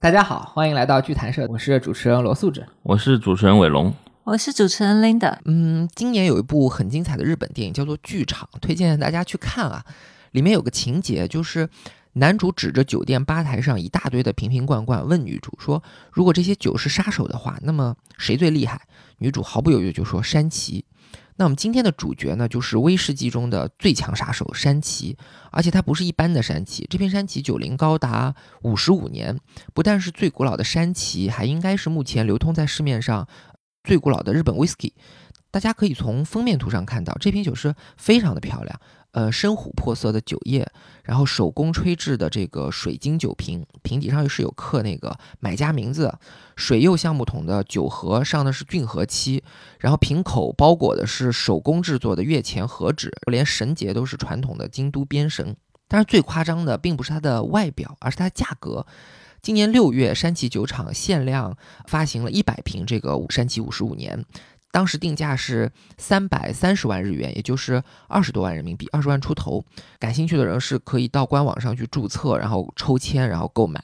大家好，欢迎来到剧谈社，我是主持人罗素志。我是主持人伟龙。我是主持人 Linda。嗯，今年有一部很精彩的日本电影叫做《剧场》，推荐大家去看啊。里面有个情节，就是男主指着酒店吧台上一大堆的瓶瓶罐罐，问女主说：“如果这些酒是杀手的话，那么谁最厉害？”女主毫不犹豫就说：“山崎。”那我们今天的主角呢，就是威士忌中的最强杀手山崎，而且它不是一般的山崎，这瓶山崎酒龄高达五十五年，不但是最古老的山崎，还应该是目前流通在市面上最古老的日本 whisky。大家可以从封面图上看到，这瓶酒是非常的漂亮。呃，深琥珀色的酒液，然后手工吹制的这个水晶酒瓶，瓶底上又是有刻那个买家名字，水釉橡木桶的酒盒上的是骏河漆，然后瓶口包裹的是手工制作的月前和纸，连绳结都是传统的京都编绳。但是最夸张的并不是它的外表，而是它的价格。今年六月，山崎酒厂限量发行了一百瓶这个山崎五十五年。当时定价是三百三十万日元，也就是二十多万人民币，二十万出头。感兴趣的人是可以到官网上去注册，然后抽签，然后购买。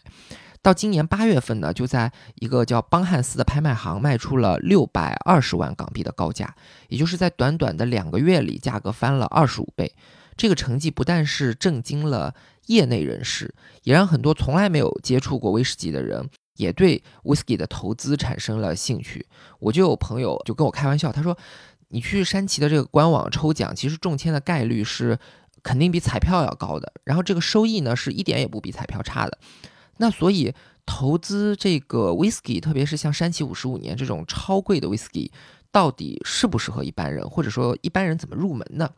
到今年八月份呢，就在一个叫邦汉斯的拍卖行卖出了六百二十万港币的高价，也就是在短短的两个月里，价格翻了二十五倍。这个成绩不但是震惊了业内人士，也让很多从来没有接触过威士忌的人。也对 whisky 的投资产生了兴趣，我就有朋友就跟我开玩笑，他说：“你去山崎的这个官网抽奖，其实中签的概率是肯定比彩票要高的，然后这个收益呢是一点也不比彩票差的。那所以投资这个 whisky，特别是像山崎五十五年这种超贵的 whisky，到底适不适合一般人，或者说一般人怎么入门呢？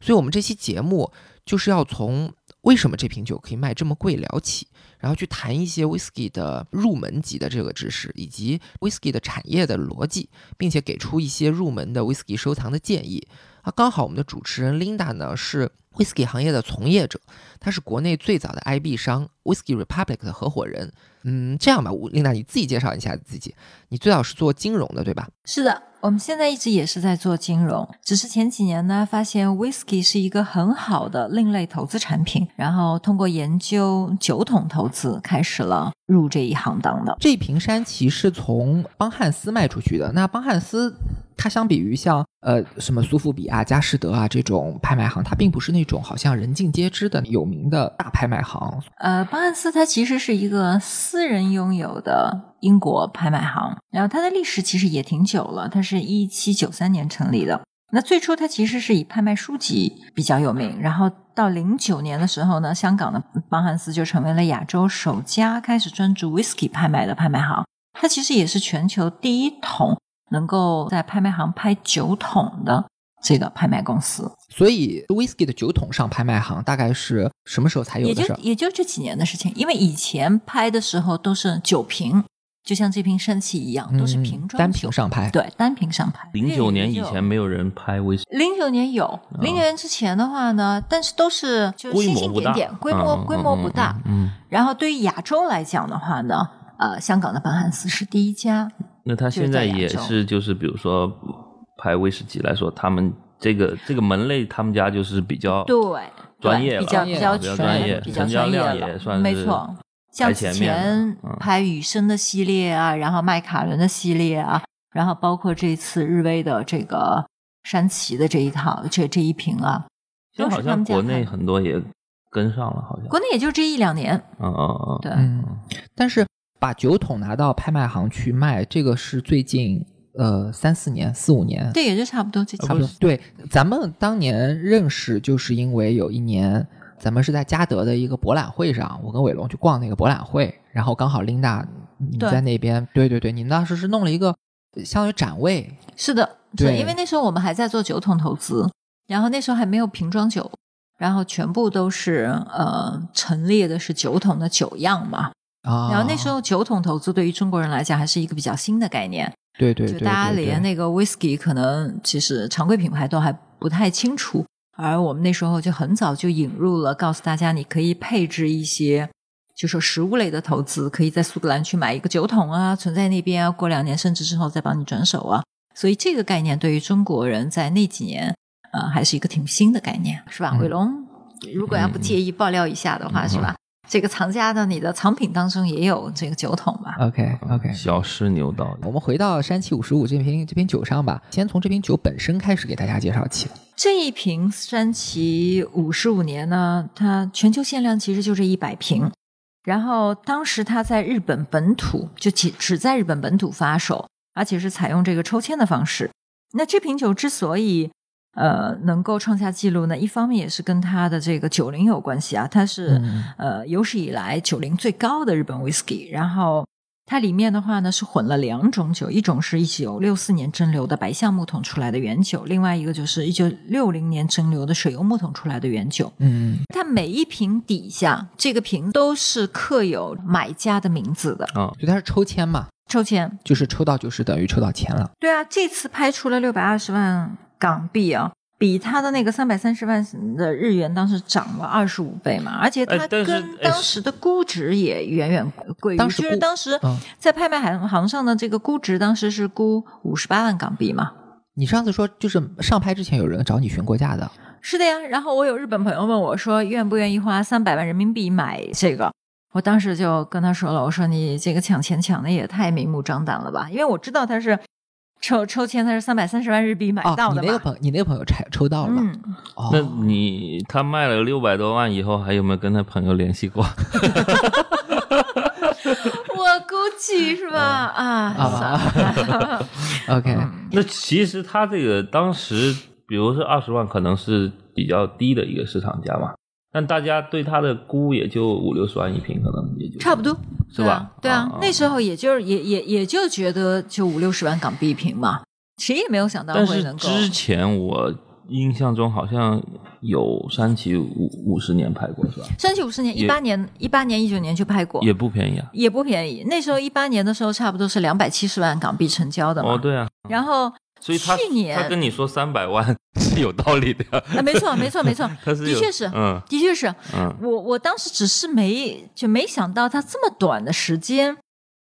所以我们这期节目就是要从。为什么这瓶酒可以卖这么贵聊起？然后去谈一些 whisky 的入门级的这个知识，以及 whisky 的产业的逻辑，并且给出一些入门的 whisky 收藏的建议。啊，刚好我们的主持人 Linda 呢是 whisky 行业的从业者，他是国内最早的 IB 商 Whisky Republic 的合伙人。嗯，这样吧，Linda 你自己介绍一下自己。你最早是做金融的，对吧？是的。我们现在一直也是在做金融，只是前几年呢，发现 whisky 是一个很好的另类投资产品，然后通过研究酒桶投资，开始了入这一行当的。这瓶山崎是从邦汉斯卖出去的，那邦汉斯它相比于像呃什么苏富比啊、佳士得啊这种拍卖行，它并不是那种好像人尽皆知的有名的大拍卖行。呃，邦汉斯它其实是一个私人拥有的。英国拍卖行，然后它的历史其实也挺久了，它是一七九三年成立的。那最初它其实是以拍卖书籍比较有名，然后到零九年的时候呢，香港的邦汉斯就成为了亚洲首家开始专注 whisky 拍卖的拍卖行。它其实也是全球第一桶能够在拍卖行拍酒桶的这个拍卖公司。所以 whisky 的酒桶上拍卖行大概是什么时候才有的事？也就也就这几年的事情，因为以前拍的时候都是酒瓶。就像这瓶山崎一样，都是瓶装单瓶上拍，对，单瓶上拍。零九年以前没有人拍威士忌。零九年有，零九年之前的话呢，但是都是就星星点点，规模规模不大。嗯。然后对于亚洲来讲的话呢，呃，香港的邦汉斯是第一家。那他现在也是，就是比如说拍威士忌来说，他们这个这个门类，他们家就是比较对专业，比较比较专业，比较专业了，没错。像之前拍雨生的系列啊，然后麦卡伦的系列啊，然后包括这次日威的这个山崎的这一套，这这一瓶啊，就好像国内很多也跟上了，好像国内也就这一两年，嗯嗯嗯，对。但是把酒桶拿到拍卖行去卖，这个是最近呃三四年、四五年，对，也就差不多这，差不多。对，咱们当年认识就是因为有一年。咱们是在嘉德的一个博览会上，我跟伟龙去逛那个博览会，然后刚好琳达你在那边，对对对，你们当时是弄了一个相当于展位，是的，对，因为那时候我们还在做酒桶投资，然后那时候还没有瓶装酒，然后全部都是呃陈列的是酒桶的酒样嘛，啊，然后那时候酒桶投资对于中国人来讲还是一个比较新的概念，对对，就大家连那个 whisky 可能其实常规品牌都还不太清楚。而我们那时候就很早就引入了，告诉大家你可以配置一些，就说食物类的投资，可以在苏格兰去买一个酒桶啊，存在那边啊，过两年甚至之后再帮你转手啊。所以这个概念对于中国人在那几年，呃，还是一个挺新的概念，是吧？伟龙，如果要不介意爆料一下的话，是吧？这个藏家的你的藏品当中也有这个酒桶吧。OK OK，小试牛刀。我们回到山崎五十五这瓶这瓶酒上吧，先从这瓶酒本身开始给大家介绍起。这一瓶山崎五十五年呢，它全球限量其实就这一百瓶，然后当时它在日本本土就只只在日本本土发售，而且是采用这个抽签的方式。那这瓶酒之所以呃能够创下纪录呢，一方面也是跟它的这个九零有关系啊，它是、嗯呃有史以来九零最高的日本 whisky，然后。它里面的话呢是混了两种酒，一种是一九六四年蒸馏的白橡木桶出来的原酒，另外一个就是一九六零年蒸馏的水油木桶出来的原酒。嗯它每一瓶底下这个瓶都是刻有买家的名字的，啊，就它是抽签嘛，抽签。就是抽到就是等于抽到钱了。对啊，这次拍出了六百二十万港币啊，比他的那个三百三十万的日元当时涨了二十五倍嘛，而且它哎但是跟哎当时的估值也远远贵于，就是当时在拍卖行行上的这个估值，当时是估五十八万港币嘛。你上次说就是上拍之前有人找你询过价的，是的呀，然后我有日本朋友问我说，愿不愿意花三百万人民币买这个？我当时就跟他说了，我说你这个抢钱抢的也太明目张胆了吧，因为我知道他是抽抽签，他是三百三十万日币买哦，到的嘛。你那个朋你那个朋友抽抽到了，嗯，哦，那你他卖了六百多万以后，还有没有跟他朋友联系过？我估计是吧？啊，啊。算了。OK，那其实他这个当时，比如说二十万，可能是比较低的一个市场价嘛，但大家对他的估也就五六十万一平，可能也就差不多是吧对啊，那时候也就是也也也就觉得就五六十万港币一平嘛，谁也没有想到会能够。之前我印象中好像有山崎五五十年拍过是吧？山崎五十年，一八年、一八年、一九年就拍过，也不便宜啊。也不便宜。那时候一八年的时候，差不多是两百七十万港币成交的嘛。哦，对啊，然后所以他去年他跟你说三百万 是有道理的呀。啊，没错，没错，没错，的确是，嗯的确是。嗯，我我当时只是没就没想到他这么短的时间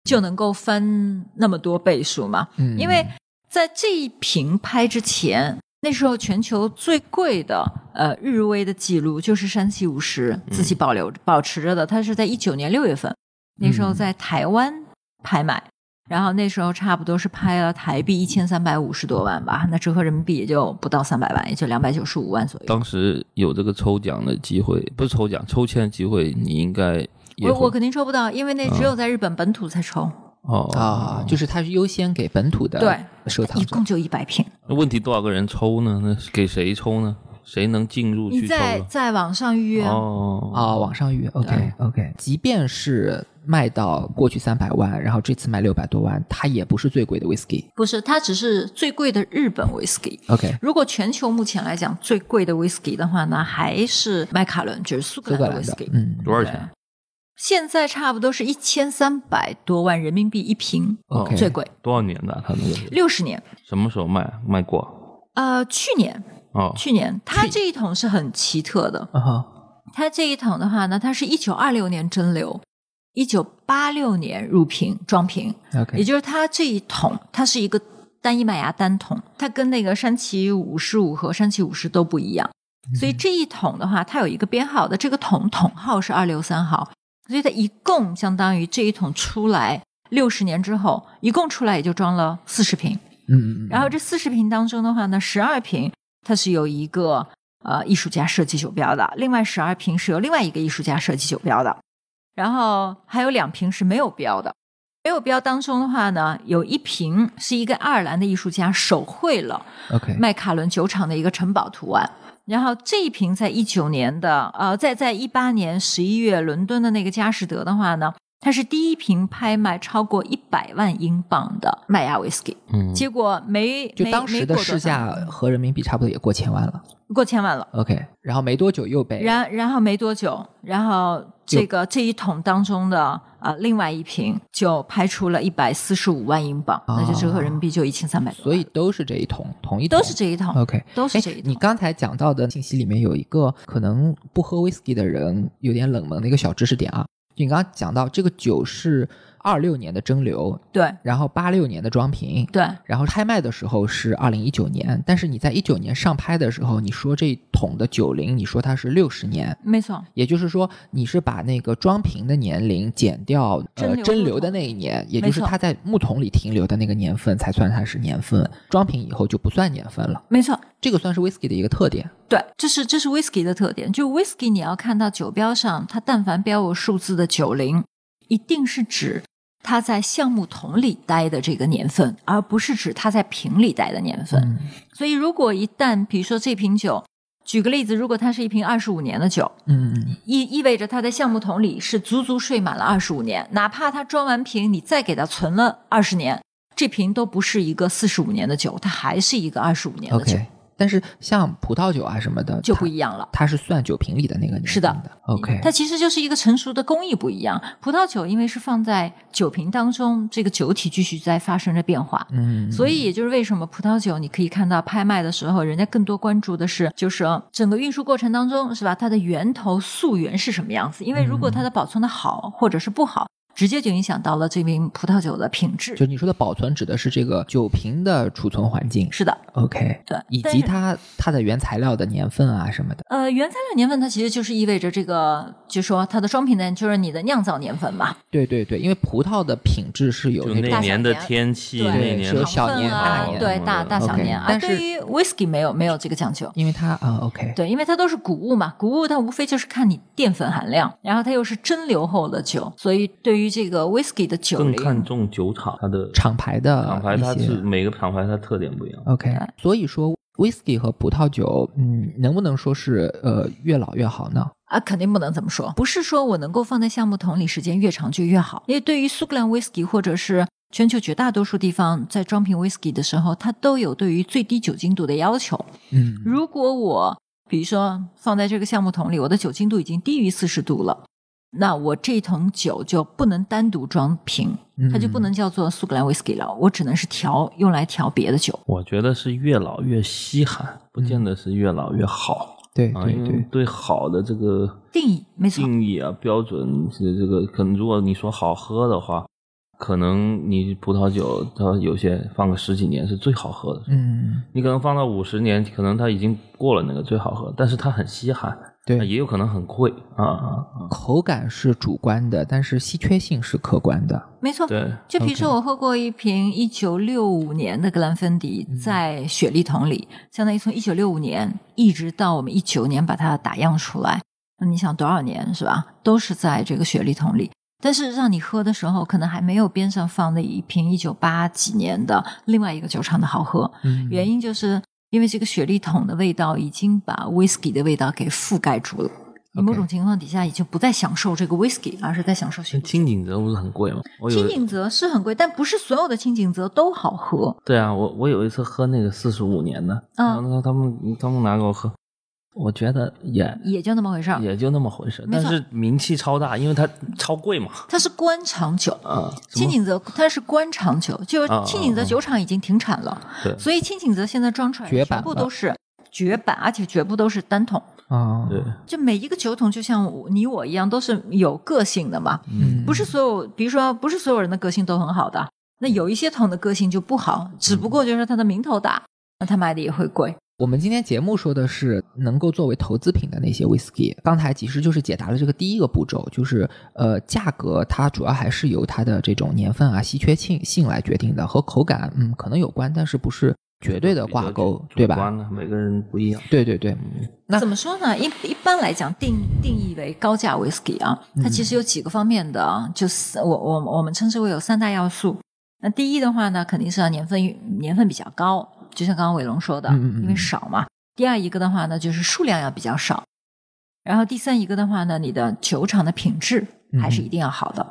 就能够翻那么多倍数嘛。嗯因为在这一瓶拍之前，那时候全球最贵的呃日威的记录就是山崎五十自己保留、保持着的，它是在一九年六月份，那时候在台湾拍卖。然后那时候差不多是拍了台币一千三百五十多万吧，那折合人民币也就不到三百万，也就两百九十五万左右。当时有这个抽奖的机会，不是抽奖，抽签的机会，你应该我我肯定抽不到，因为那只有在日本本土才抽。哦啊，就是它是优先给本土的对收藏一共。就一百瓶。那问题多少个人抽呢？那给谁抽呢？谁能进入你？在在网上预约，哦啊、网上预约，OK OK，即便是卖到过去三百万，然后这次卖六百多万，它也不是最贵的 whisky。不是，它只是最贵的日本 whisky。OK，如果全球目前来讲最贵的 whisky 的话呢，还是麦卡伦，就是苏格兰的 whisky。，嗯，多少钱？现在差不多是一千三百多万人民币一瓶，OK 最贵，多少年的？它那个是六十年。什么时候卖？卖过？呃，去年，哦，去年它这一桶是很奇特的，它这一桶的话呢，它是一九二六年蒸馏，一九八六年入瓶装瓶，也 OK，也就是它这一桶，它是一个单一麦芽单桶，它跟那个山崎五十五和山崎五十都不一样，所以这一桶的话，它有一个编号的，这个桶桶号是二六三号，所以它一共相当于这一桶出来六十年之后，一共出来也就装了四十瓶，嗯嗯嗯，然后这四十瓶当中的话呢，十二瓶它是有一个呃艺术家设计酒标的，另外十二瓶是由另外一个艺术家设计酒标的，然后还有两瓶是没有标的。没有标当中的话呢，有一瓶是一个爱尔兰的艺术家手绘了 OK，麦卡伦酒厂的一个城堡图案。然后这一瓶在一九年的呃，在在一八年十一月伦敦的那个佳士得的话呢，它是第一瓶拍卖超过一百万英镑的麦芽 whisky，嗯，结果没就当时的市价和人民币差不多也过千万了。过千万了。OK，然后没多久又被然然后没多久，然后这个这一桶当中的呃另外一瓶就拍出了一百四十五万英镑，那就折合人民币就一千三百多万，所以都是这一桶，同一桶。都是这一桶，OK，哎都是这一，桶。你刚才讲到的信息里面有一个可能不喝 whisky 的人有点冷门的一个小知识点啊，你刚刚讲到这个酒是二六年的蒸馏，对然后八六年的装瓶，对，然后拍卖的时候是二零一九年，但是你在一九年上拍的时候，你说这桶的九零，你说它是六十年，没错，也就是说你是把那个装瓶的年龄减掉呃蒸馏的那一年，也就是它在木桶里停留的那个年份才算它是年份，装瓶以后就不算年份了。没错。这个算是 whisky 的一个特点。对，这是这是 whisky 的特点。就 whisky，你要看到酒标上，它但凡标有数字的九零，一定是指它在橡木桶里待的这个年份，而不是指它在瓶里待的年份。嗯所以，如果一旦比如说这瓶酒，举个例子，如果它是一瓶二十五年的酒，嗯嗯意意味着它在橡木桶里是足足睡满了二十五年，哪怕它装完瓶，你再给它存了二十年，这瓶都不是一个四十五年的酒，它还是一个二十五年的酒。但是像葡萄酒啊什么的，就不一样了。它是算酒瓶里的那个是的的。OK，它其实就是一个成熟的工艺不一样。葡萄酒因为是放在酒瓶当中，这个酒体继续在发生着变化。嗯，所以，也就是为什么葡萄酒你可以看到拍卖的时候，人家更多关注的是，就是整个运输过程当中，是吧？它的源头溯源是什么样子？因为如果它的保存的好或者是不好，直接就影响到了这瓶葡萄酒的品质。就你说的保存指的是这个酒瓶的储存环境是的，，OK，对，以及它它的原材料的年份啊什么的。呃，原材料年份它其实就是意味着这个，就说它的装瓶呢，就是你的酿造年份嘛。对对对，因为葡萄的品质是有就那年的天气，对那年的是有小年啊大年对大大小年。啊但是对于 whisky 没有没有这个讲究。因为它啊，OK，对，因为它都是谷物嘛，谷物它无非就是看你淀粉含量，然后它又是蒸馏后的酒，所以对于这个 whisky 的酒更，看重酒厂它的厂牌的厂牌，它是每个厂牌它特点不一样。OK，所以说 whisky 和葡萄酒，嗯，能不能说是呃越老越好呢？啊，肯定不能这么说。不是说我能够放在橡木桶里时间越长就越好，因为对于苏格兰 whisky 或者是全球绝大多数地方在装瓶 whisky 的时候，它都有对于最低酒精度的要求。嗯如果我比如说放在这个橡木桶里，我的酒精度已经低于四十度了，那我这桶酒就不能单独装瓶，它就不能叫做苏格兰 whisky 了，我只能是调用来调别的酒。我觉得是越老越稀罕，不见得是越老越好。啊，对对对，对好的这个定义没错定义啊标准是这个，可能如果你说好喝的话，可能你葡萄酒它有些放个十几年是最好喝的，嗯你可能放到五十年，可能它已经过了那个最好喝，但是它很稀罕，对啊也有可能很贵啊啊啊！口感是主观的，但是稀缺性是客观的。没错。对，就比如说，我喝过一瓶一九六五年的格兰芬迪，在雪莉桶里，相当于从一九六五年一直到我们一九年把它打样出来。那你想多少年是吧？都是在这个雪莉桶里。但是让你喝的时候，可能还没有边上放的一瓶一九八几年的另外一个酒厂的好喝。嗯原因就是因为这个雪莉桶的味道已经把 whisky 的味道给覆盖住了。你某种情况底下已经不再享受这个 whisky，而是在享受雪莉。清景泽不是很贵吗？我有清景泽是很贵，但不是所有的青井泽都好喝。对啊，我我有一次喝那个四十五年的，嗯然后他们他们拿给我喝，我觉得也也就那么回事儿。也就那么回事，儿但是名气超大，因为它超贵嘛。它是官场酒，清景泽它是官场酒，就清景泽酒厂已经停产了，所以清景泽现在装出来全部绝版了都是绝版，而且全部都是单桶。啊，对，就每一个酒桶就像你我一样，都是有个性的嘛。嗯，不是所有，比如说不是所有人的个性都很好的，那有一些桶的个性就不好，只不过就是它的名头大，那它卖的也会贵。我们今天节目说的是能够作为投资品的那些 whisky，刚才其实就是解答了这个第一个步骤，就是呃价格它主要还是由它的这种年份啊、稀缺性性来决定的，和口感嗯可能有关，但是不是绝对的挂钩，对吧？每个人不一样。对对对，那怎么说呢？一一般来讲，定定义为高价 whisky 啊，它其实有几个方面的啊，就是我我我们称之为有三大要素。那第一的话呢，肯定是要年份年份比较高，就像刚刚伟龙说的，嗯嗯嗯因为少嘛。第二一个的话呢，就是数量要比较少。然后第三一个的话呢，你的酒厂的品质还是一定要好的。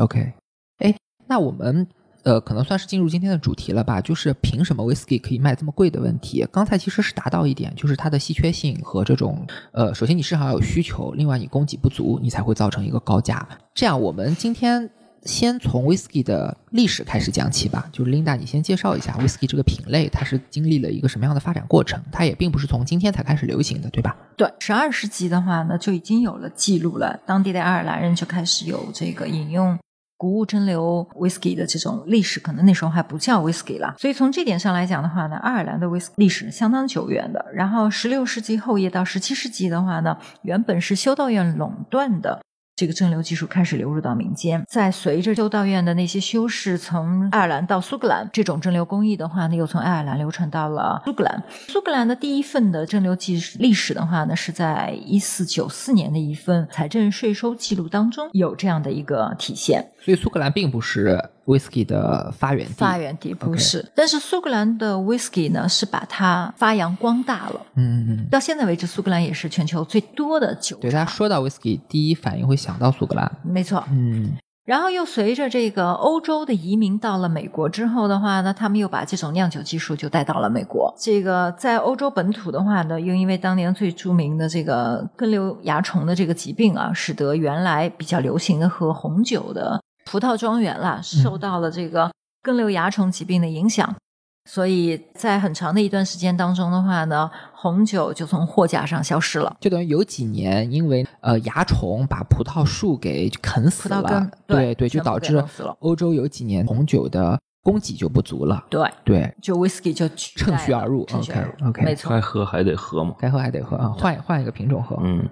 OK，哎，那我们呃可能算是进入今天的主题了吧？就是凭什么 whisky 可以卖这么贵的问题？刚才其实是达到一点，就是它的稀缺性和这种呃，首先你市场要有需求，另外你供给不足，你才会造成一个高价。这样，我们今天先从 whisky 的历史开始讲起吧。就是 Linda，你先介绍一下 whisky 这个品类，它是经历了一个什么样的发展过程？它也并不是从今天才开始流行的，对吧？对，十二世纪的话呢，就已经有了记录了。当地的爱尔兰人就开始有这个饮用谷物蒸馏 whisky 的这种历史，可能那时候还不叫 whisky 了。所以从这点上来讲的话呢，爱尔兰的 whisky 历史相当久远的。然后十六世纪后叶到十七世纪的话呢，原本是修道院垄断的。这个蒸馏技术开始流入到民间，在随着修道院的那些修士从爱尔兰到苏格兰，这种蒸馏工艺的话呢，又从爱尔兰流传到了苏格兰。苏格兰的第一份的蒸馏技历史的话呢，是在一四九四年的一份财政税收记录当中有这样的一个体现。所以苏格兰并不是 whisky 的发源地，发源地不是。但是苏格兰的 whisky 呢，是把它发扬光大了。嗯嗯。到现在为止，苏格兰也是全球最多的酒。对，大家说到 whisky，第一反应会想到苏格兰。没错。嗯。然后又随着这个欧洲的移民到了美国之后的话呢，他们又把这种酿酒技术就带到了美国。这个在欧洲本土的话呢，又因为当年最著名的这个根瘤蚜虫的这个疾病啊，使得原来比较流行的喝红酒的。葡萄庄园啦，受到了这个根瘤蚜虫疾病的影响，所以在很长的一段时间当中的话呢，红酒就从货架上消失了。就等于有几年，因为呃蚜虫把葡萄树给啃死了，对对，就导致欧洲有几年红酒的供给就不足了。对对，就 whisky 就趁虚而入。OK OK，没错，该喝还得喝嘛，该喝还得喝啊，换换一个品种喝。嗯。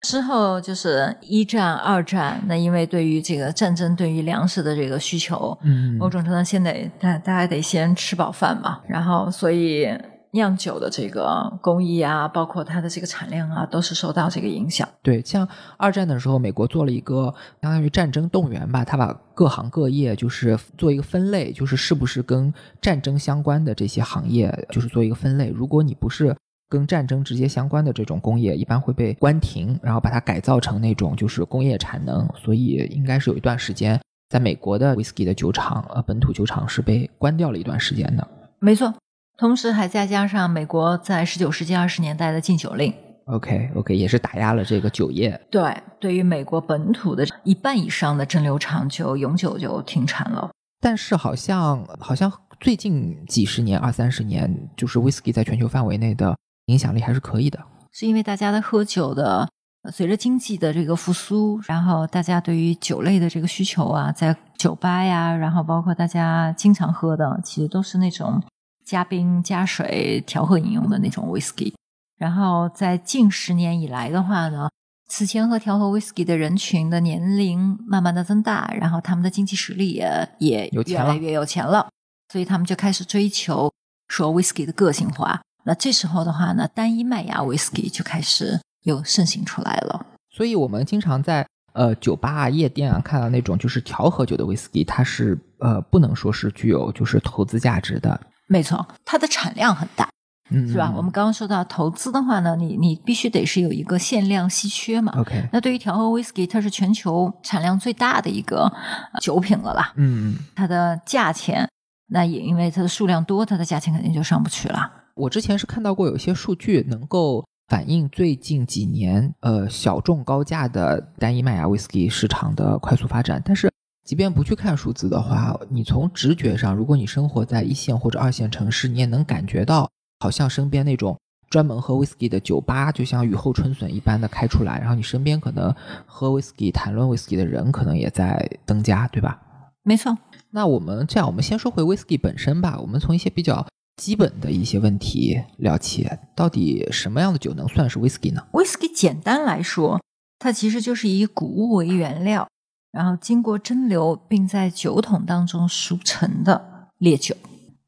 之后就是一战、二战，那因为对于这个战争，对于粮食的这个需求，嗯，某种程度先得大大家得先吃饱饭嘛，然后所以酿酒的这个工艺啊，包括它的这个产量啊，都是受到这个影响。对，像二战的时候，美国做了一个相当于战争动员吧，他把各行各业就是做一个分类，就是是不是跟战争相关的这些行业，就是做一个分类。如果你不是。跟战争直接相关的这种工业一般会被关停，然后把它改造成那种就是工业产能，所以应该是有一段时间，在美国的 whisky 的酒厂呃本土酒厂是被关掉了一段时间的。没错，同时还再加上美国在十九世纪二十年代的禁酒令。OK OK，也是打压了这个酒业。对，对于美国本土的一半以上的蒸馏厂就永久就停产了。但是好像好像最近几十年二三十年，就是 whisky 在全球范围内的。影响力还是可以的，是因为大家的喝酒的，随着经济的这个复苏，然后大家对于酒类的这个需求啊，在酒吧呀，然后包括大家经常喝的，其实都是那种加冰加水调和饮用的那种 whisky。然后在近十年以来的话呢，此前喝调和 whisky 的人群的年龄慢慢的增大，然后他们的经济实力也也越来越有钱了，所以他们就开始追求说 whisky 的个性化。那这时候的话呢，单一麦芽威士忌就开始又盛行出来了。所以我们经常在呃酒吧啊、夜店啊看到那种就是调和酒的威士忌，它是呃不能说是具有就是投资价值的。没错，它的产量很大，嗯，是吧？我们刚刚说到投资的话呢，你你必须得是有一个限量稀缺嘛。OK，那对于调和威士忌，它是全球产量最大的一个酒品了啦。嗯，它的价钱，那也因为它的数量多，它的价钱肯定就上不去了。我之前是看到过有一些数据能够反映最近几年呃小众高价的单一麦芽威士忌市场的快速发展，但是即便不去看数字的话，你从直觉上，如果你生活在一线或者二线城市，你也能感觉到，好像身边那种专门喝威士忌的酒吧，就像雨后春笋一般的开出来，然后你身边可能喝威士忌、谈论威士忌的人可能也在增加，对吧？没错。那我们这样，我们先说回威士忌本身吧，我们从一些比较。基本的一些问题聊起，到底什么样的酒能算是 whisky 呢？whisky 简单来说，它其实就是以谷物为原料，然后经过蒸馏，并在酒桶当中熟成的烈酒。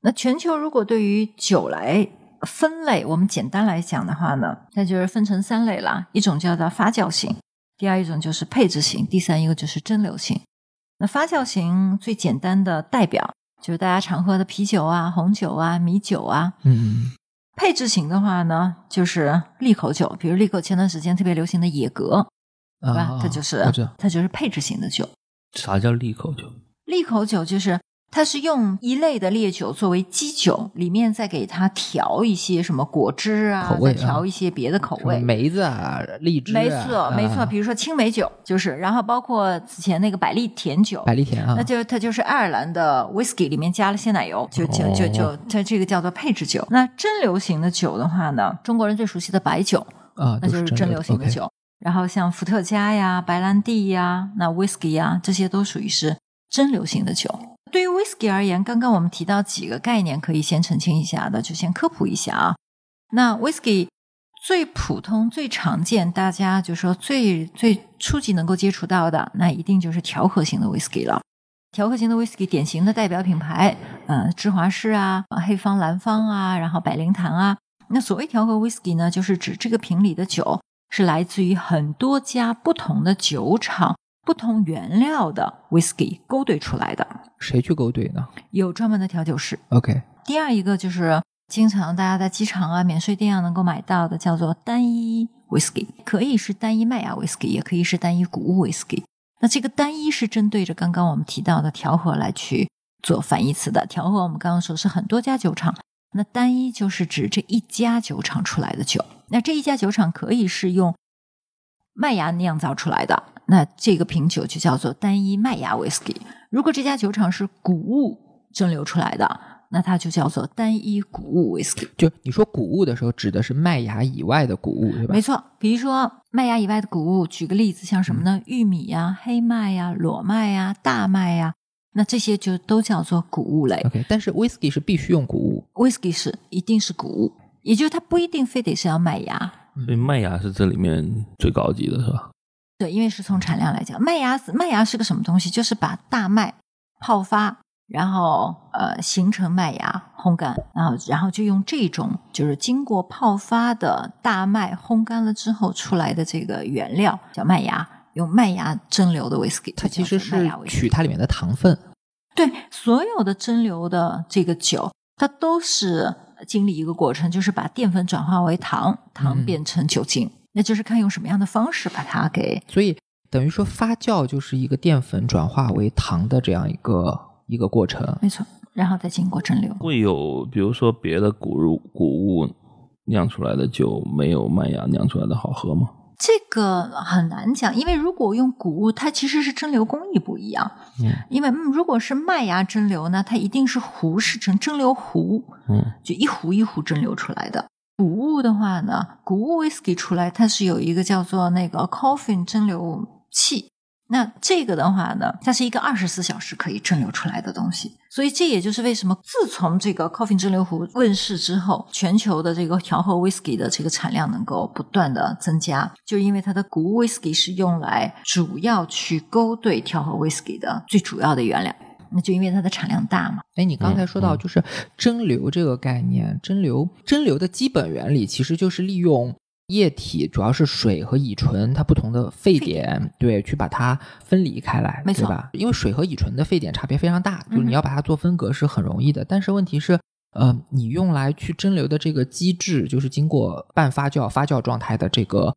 那全球如果对于酒来分类，我们简单来讲的话呢，那就是分成三类啦，一种叫做发酵型，第二一种就是配置型，第三一个就是蒸馏型。那发酵型最简单的代表。就是大家常喝的啤酒啊、红酒啊、米酒啊。嗯，配置型的话呢，就是利口酒，比如利口前段时间特别流行的野格，对吧？它就是它就是配置型的酒。啥叫利口酒？利口酒就是它是用一类的烈酒作为基酒，里面再给它调一些什么果汁啊，口味啊再调一些别的口味。梅子啊、荔枝啊，没错，没错，啊比如说青梅酒就是，然后包括此前那个百利甜酒，百利甜啊那，就它就是爱尔兰的 whisky 里面加了鲜奶油，就就就它这个叫做配置酒。那蒸馏型的酒的话呢，中国人最熟悉的白酒，啊，那就是蒸馏型的酒。然后像伏特加呀、白兰地呀、那 whisky 呀，这些都属于是蒸馏型的酒。对于 whisky 而言，刚刚我们提到几个概念，可以先澄清一下的，就先科普一下啊。那 whisky 最普通、最常见，大家就说最最初级能够接触到的，那一定就是调和型的 whisky 了。调和型的 whisky 典型的代表品牌，呃，芝华士啊、黑方、蓝方啊，然后百灵坛啊。那所谓调和 whisky 呢，就是指这个瓶里的酒是来自于很多家不同的酒厂、不同原料的 whisky 勾兑出来的，谁去勾兑呢有专门的调酒师。？OK，第二一个就是经常大家在机场啊、免税店啊能够买到的，叫做单一 whisky，可以是单一麦芽 whisky，也可以是单一谷物 whisky。那这个单一是针对着刚刚我们提到的调和来去做反义词的。调和我们刚刚说是很多家酒厂，那单一就是指这一家酒厂出来的酒。那这一家酒厂可以是用麦芽酿造出来的，那这个品酒就叫做单一麦芽 whisky。如果这家酒厂是谷物蒸馏出来的，那它就叫做单一谷物 whisky。就你说谷物的时候，指的是麦芽以外的谷物，对吧没？错，比如说麦芽以外的谷物，举个例子，像什么呢？玉米呀、黑麦呀、裸麦呀、大麦呀，那这些就都叫做谷物类。OK，但是 whisky 是必须用谷物，whisky 是一定是谷物，也就是它不一定非得是要麦芽。所以麦芽是这里面最高级的，是吧？对，因为是从产量来讲，麦芽麦芽是个什么东西？就是把大麦泡发，然后呃形成麦芽烘干，然后然后就用这种就是经过泡发的大麦烘干了之后出来的这个原料叫麦芽，用麦芽蒸馏的 whisky，它其实是取它里面的糖分。对，所有的蒸馏的这个酒，它都是经历一个过程，就是把淀粉转化为糖，糖嗯变成酒精，那就是看用什么样的方式把它给所以等于说发酵就是一个淀粉转化为糖的这样一个一个过程。没错，然后再经过蒸馏。会有比如说别的谷物谷物酿出来的酒没有麦芽酿出来的好喝吗？这个很难讲，因为如果用谷物，它其实是蒸馏工艺不一样。嗯因为嗯如果是麦芽蒸馏呢，它一定是壶式成蒸馏壶，嗯就一壶一壶蒸馏出来的。谷物的话呢，谷物 whisky 出来，它是有一个叫做那个 coffin 蒸馏器。那这个的话呢，它是一个二十四小时可以蒸馏出来的东西，所以这也就是为什么自从这个 coffin 蒸馏壶问世之后，全球的这个调和 whisky 的这个产量能够不断的增加，就因为它的谷物 whisky 是用来主要去勾兑调和 whisky 的最主要的原料，那就因为它的产量大嘛。哎，你刚才说到就是蒸馏这个概念，蒸馏蒸馏的基本原理其实就是利用液体，主要是水和乙醇它不同的沸点，对，去把它分离开来，没错对吧？因为水和乙醇的沸点差别非常大，就是你要把它做分隔是很容易的，但是问题是。呃，你用来去蒸馏的这个机制，就是经过半发酵、发酵状态的这个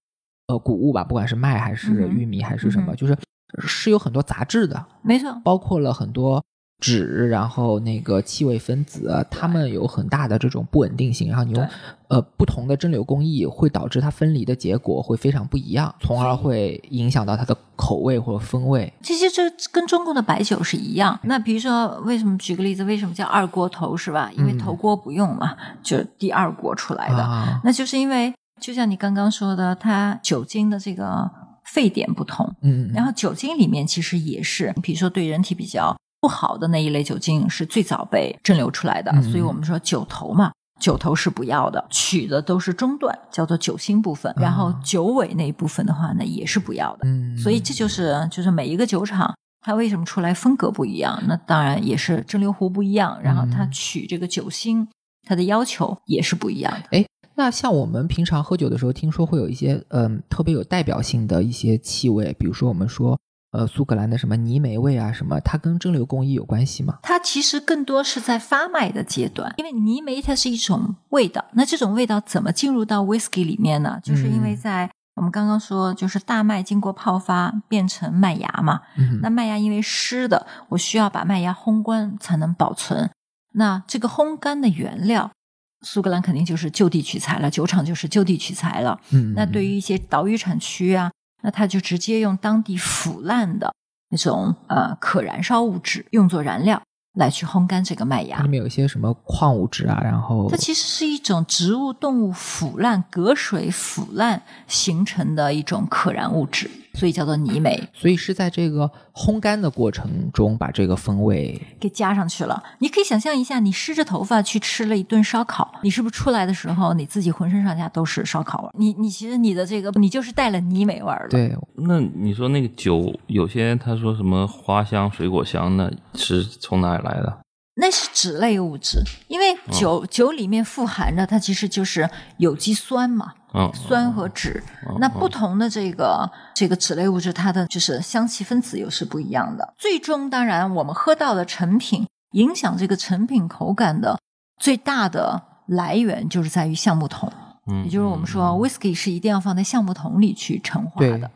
呃谷物吧，不管是麦还是玉米还是什么，嗯就是是有很多杂质的，没错，包括了很多酯，然后那个气味分子，它们有很大的这种不稳定性，然后你用呃不同的蒸馏工艺，会导致它分离的结果会非常不一样，从而会影响到它的口味或者风味。其实这跟中国的白酒是一样。那比如说，为什么举个例子，为什么叫二锅头是吧？因为嗯头锅不用嘛，就是第二锅出来的。啊，那就是因为，就像你刚刚说的，它酒精的这个沸点不同，嗯，然后酒精里面其实也是，比如说对人体比较不好的那一类酒精是最早被蒸馏出来的，嗯所以我们说酒头嘛。酒头是不要的，取的都是中段，叫做酒心部分，然后啊酒尾那一部分的话呢，也是不要的。嗯，所以这就是就是每一个酒厂它为什么出来风格不一样？那当然也是蒸馏壶不一样，然后它嗯取这个酒心，它的要求也是不一样的。哎那像我们平常喝酒的时候，听说会有一些嗯、特别有代表性的一些气味，比如说我们说呃苏格兰的什么泥煤味啊什么，它跟蒸馏工艺有关系吗？它其实更多是在发麦的阶段，因为泥煤它是一种味道，那这种味道怎么进入到 whisky 里面呢？就是因为嗯在我们刚刚说，就是大麦经过泡发变成麦芽嘛，嗯那麦芽因为湿的，我需要把麦芽烘干才能保存。那这个烘干的原料，苏格兰肯定就是就地取材了，酒厂就是就地取材了。嗯，那对于一些岛屿产区啊，那他就直接用当地腐烂的那种呃可燃烧物质用作燃料来去烘干这个麦芽它里。面有一些什么矿物质啊，然后它其实是一种植物、动物腐烂、隔水腐烂形成的一种可燃物质，所以叫做泥煤。所以是在这个烘干的过程中把这个风味给加上去了。你可以想象一下，你湿着头发去吃了一顿烧烤，你是不是出来的时候你自己浑身上下都是烧烤味儿？你你其实你的这个你就是带了泥煤味儿了。，对那你说那个酒，有些他说什么花香、水果香，那是从哪里来的？那是脂类物质，因为酒、酒里面富含的它其实就是有机酸嘛。嗯，酸和酯，那不同的这个这个酯类物质，它的就是香气分子又是不一样的。最终，当然我们喝到的成品，影响这个成品口感的最大的来源，就是在于橡木桶。嗯，也就是我们说，whisky 是一定要放在橡木桶里去陈化的。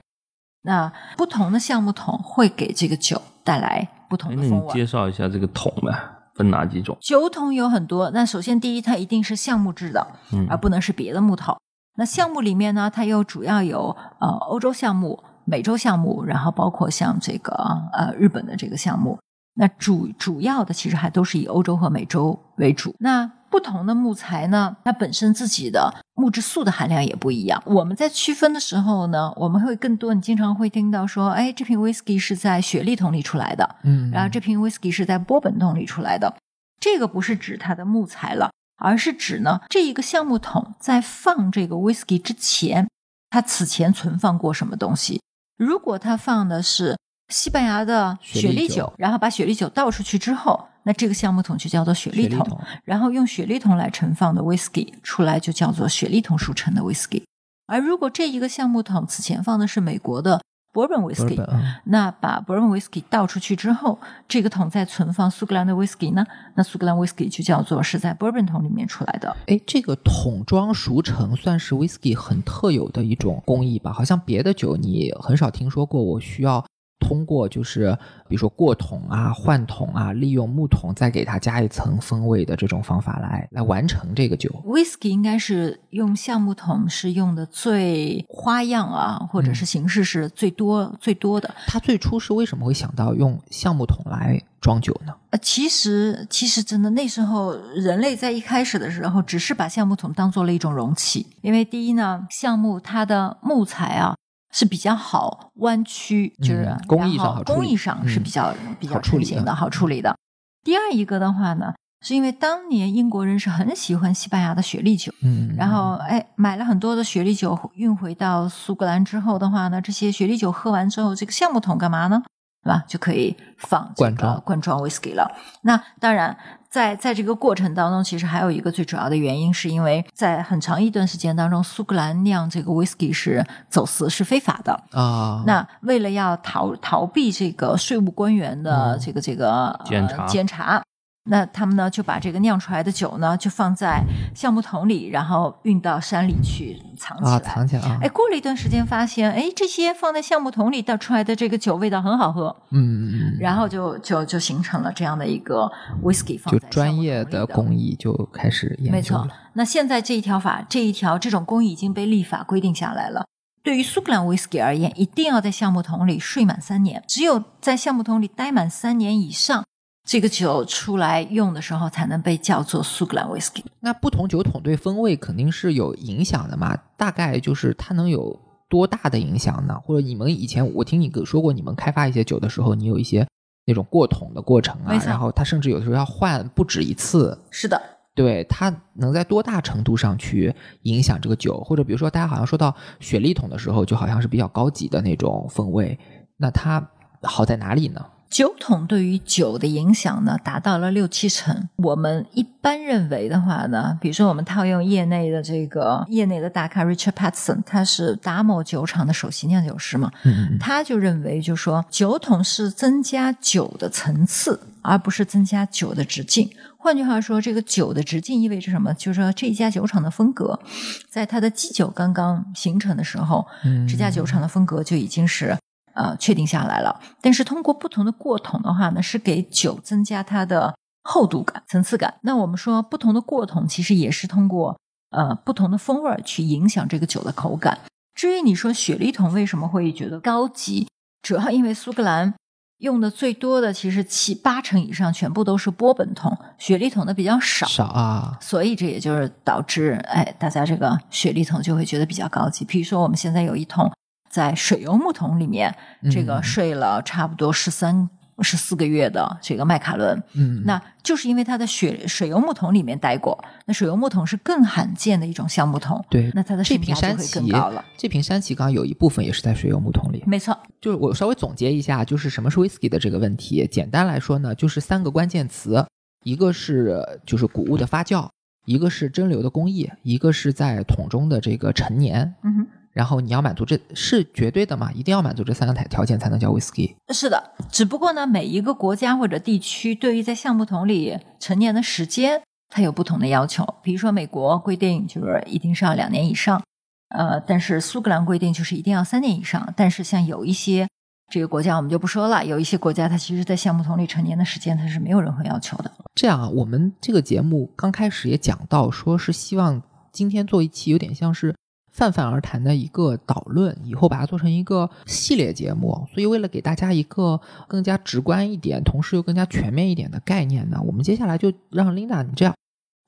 那不同的橡木桶会给这个酒带来不同的风味。你介绍一下这个桶呗，分哪几种？酒桶有很多，那首先第一，它一定是橡木制的，嗯而不能是别的木头。那橡木里面呢，它又主要有呃欧洲橡木、美洲橡木，然后包括像这个呃日本的这个橡木。那主主要的其实还都是以欧洲和美洲为主。那不同的木材呢，它本身自己的木质素的含量也不一样。我们在区分的时候呢，我们会更多，你经常会听到说，哎，这瓶 whisky 是在雪莉桶里出来的，嗯，然后这瓶 whisky 是在波本桶里出来的。这个不是指它的木材了，而是指呢这一个橡木桶在放这个 whisky 之前，它此前存放过什么东西。如果它放的是西班牙的雪雪莉酒酒，然后把雪莉酒倒出去之后，那这个橡木桶就叫做雪莉桶。然后用雪莉桶来盛放的 whisky 出来就叫做雪莉桶熟成的 whisky。而如果这一个橡木桶此前放的是美国的 bourbon 波 whisky，那把 bourbon whisky 倒出去之后，这个桶再存放苏格兰的 whisky 呢？那苏格兰 whisky 就叫做是在 bourbon 桶里面出来的。哎，这个桶装熟成算是 whisky 很特有的一种工艺吧？好像别的酒你很少听说过，我需要通过就是比如说过桶啊、换桶啊，利用木桶再给它加一层风味的这种方法来来完成这个酒。whisky 应该是用橡木桶是用的最花样啊，或者是形式是最多、最多的。它最初是为什么会想到用橡木桶来装酒呢？呃，其实其实真的那时候人类在一开始的时候，只是把橡木桶当做了一种容器，因为第一呢，橡木它的木材啊是比较好弯曲，就是、嗯工艺上好处理工艺上是嗯比较、比较好处理的成型的，好处理的。第二一个的话呢，是因为当年英国人是很喜欢西班牙的雪莉酒，嗯，然后哎买了很多的雪莉酒运回到苏格兰之后的话呢，这些雪莉酒喝完之后，这个橡木桶干嘛呢？对吧？就可以放这个灌装罐装 whisky 了。那当然，在在这个过程当中，其实还有一个最主要的原因，是因为在很长一段时间当中，苏格兰酿这个 whisky 是走私是非法的。啊，那为了要逃逃避这个税务官员的嗯这个这个、呃监察监察，那他们呢就把这个酿出来的酒呢就放在橡木桶里，然后运到山里去藏起来。啊藏起来啊，哎，过了一段时间，发现哎，这些放在橡木桶里倒出来的这个酒味道很好喝，嗯嗯嗯，然后就就就形成了这样的一个 whisky 放就在橡木专业的工艺就开始研没错究了。，那现在这一条法，这一条这种工艺已经被立法规定下来了。对于苏格兰 whisky 而言，一定要在橡木桶里睡满三年，只有在橡木桶里待满三年以上，这个酒出来用的时候才能被叫做苏格兰 whisky。那不同酒桶对风味肯定是有影响的嘛？大概就是它能有多大的影响呢？或者你们以前我听你说过，你们开发一些酒的时候，你有一些那种过桶的过程啊然后它甚至有的时候要换不止一次。是的，对它能在多大程度上去影响这个酒？或者比如说，大家好像说到雪莉桶的时候，就好像是比较高级的那种风味，那它好在哪里呢？酒桶对于酒的影响呢，达到了六七成。我们一般认为的话呢，比如说我们套用业内的这个业内的大咖 Richard Patson，他是达摩酒厂的首席酿酒师嘛，嗯嗯他就认为，就说酒桶是增加酒的层次，而不是增加酒的直径。换句话说，这个酒的直径意味着什么？就是说这一家酒厂的风格，在它的基酒刚刚形成的时候，嗯这家酒厂的风格就已经是呃确定下来了。但是通过不同的过桶的话呢，是给酒增加它的厚度感、层次感。那我们说不同的过桶，其实也是通过呃不同的风味儿去影响这个酒的口感。至于你说雪莉桶为什么会觉得高级，主要因为苏格兰用的最多的其实七八成以上全部都是波本桶，雪莉桶的比较少。少啊，所以这也就是导致，哎，大家这个雪莉桶就会觉得比较高级。比如说，我们现在有一桶在水油木桶里面，这个嗯睡了差不多十三、十四个月的这个麦卡伦，嗯，那就是因为他在雪水油木桶里面待过。那水油木桶是更罕见的一种橡木桶，对那它的这身价就会瓶山崎更高了。这瓶山崎刚刚有一部分也是在水油木桶里。没错，就是我稍微总结一下，就是什么是 whisky 的这个问题。简单来说呢，就是三个关键词，一个是就是谷物的发酵，一个是蒸馏的工艺，一个是在桶中的这个陈年。嗯哼。然后你要满足这是绝对的嘛？一定要满足这三个条条件才能叫 whisky。是的，只不过呢，每一个国家或者地区对于在橡木桶里陈年的时间，它有不同的要求。比如说，美国规定就是一定是要两年以上，呃，但是苏格兰规定就是一定要三年以上。但是像有一些这个国家我们就不说了，有一些国家它其实在橡木桶里陈年的时间它是没有任何要求的。这样啊，我们这个节目刚开始也讲到，说是希望今天做一期有点像是泛泛而谈的一个导论，以后把它做成一个系列节目。所以为了给大家一个更加直观一点，同时又更加全面一点的概念呢，我们接下来就让 Linda 你这样。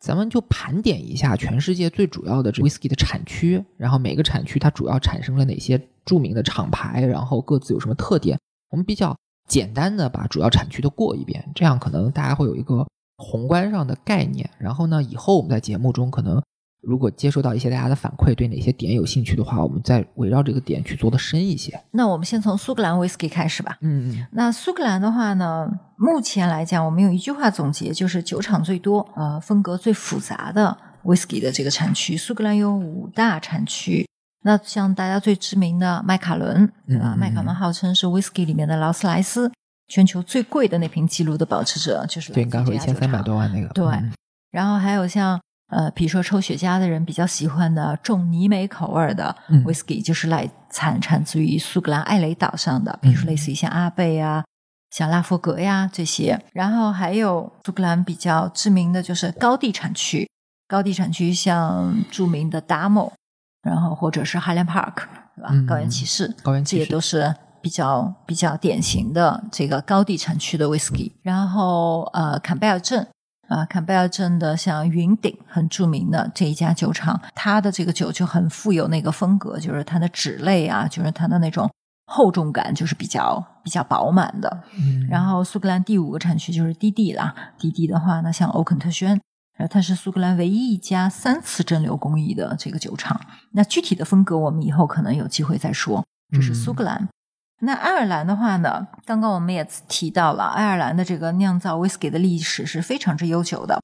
咱们就盘点一下全世界最主要的这 whisky 的产区，然后每个产区它主要产生了哪些著名的厂牌，然后各自有什么特点。我们比较简单的把主要产区都过一遍，这样可能大家会有一个宏观上的概念。然后呢，以后我们在节目中可能如果接收到一些大家的反馈，对哪些点有兴趣的话，我们再围绕这个点去做的深一些。那我们先从苏格兰 whisky 开始吧。嗯嗯那苏格兰的话呢，目前来讲，我们用一句话总结，就是酒厂最多、呃风格最复杂的 whisky 的这个产区。苏格兰有五大产区。那像大家最知名的麦卡伦，对吧？嗯麦卡伦号称是 whisky 里面的劳斯莱斯，全球最贵的那瓶记录的保持者就是对，刚说一千三百多万那个，对嗯然后还有像呃，比如说抽雪茄的人比较喜欢的重泥煤口味的嗯 whisky，、就是来产产自于苏格兰艾雷岛上的，比如说嗯类似于像阿贝啊、像拉佛格呀这些。然后还有苏格兰比较知名的就是高地产区，高地产区像著名的达莫，然后或者是 Highland Park，对吧？嗯高原骑士，这高原骑士也都是比较比较典型的这个高地产区的 whisky。然后呃，坎贝尔镇。啊，坎贝尔镇的像云顶很著名的这一家酒厂，它的这个酒就很富有那个风格，就是它的脂类啊，就是它的那种厚重感，就是比较比较饱满的。嗯然后苏格兰第五个产区就是低地啦，低地的话呢，像欧肯特轩，然后它是苏格兰唯一一家三次蒸馏工艺的这个酒厂。那具体的风格我们以后可能有机会再说。这是苏格兰。那爱尔兰的话呢，刚刚我们也提到了，爱尔兰的这个酿造 whisky 的历史是非常之悠久的。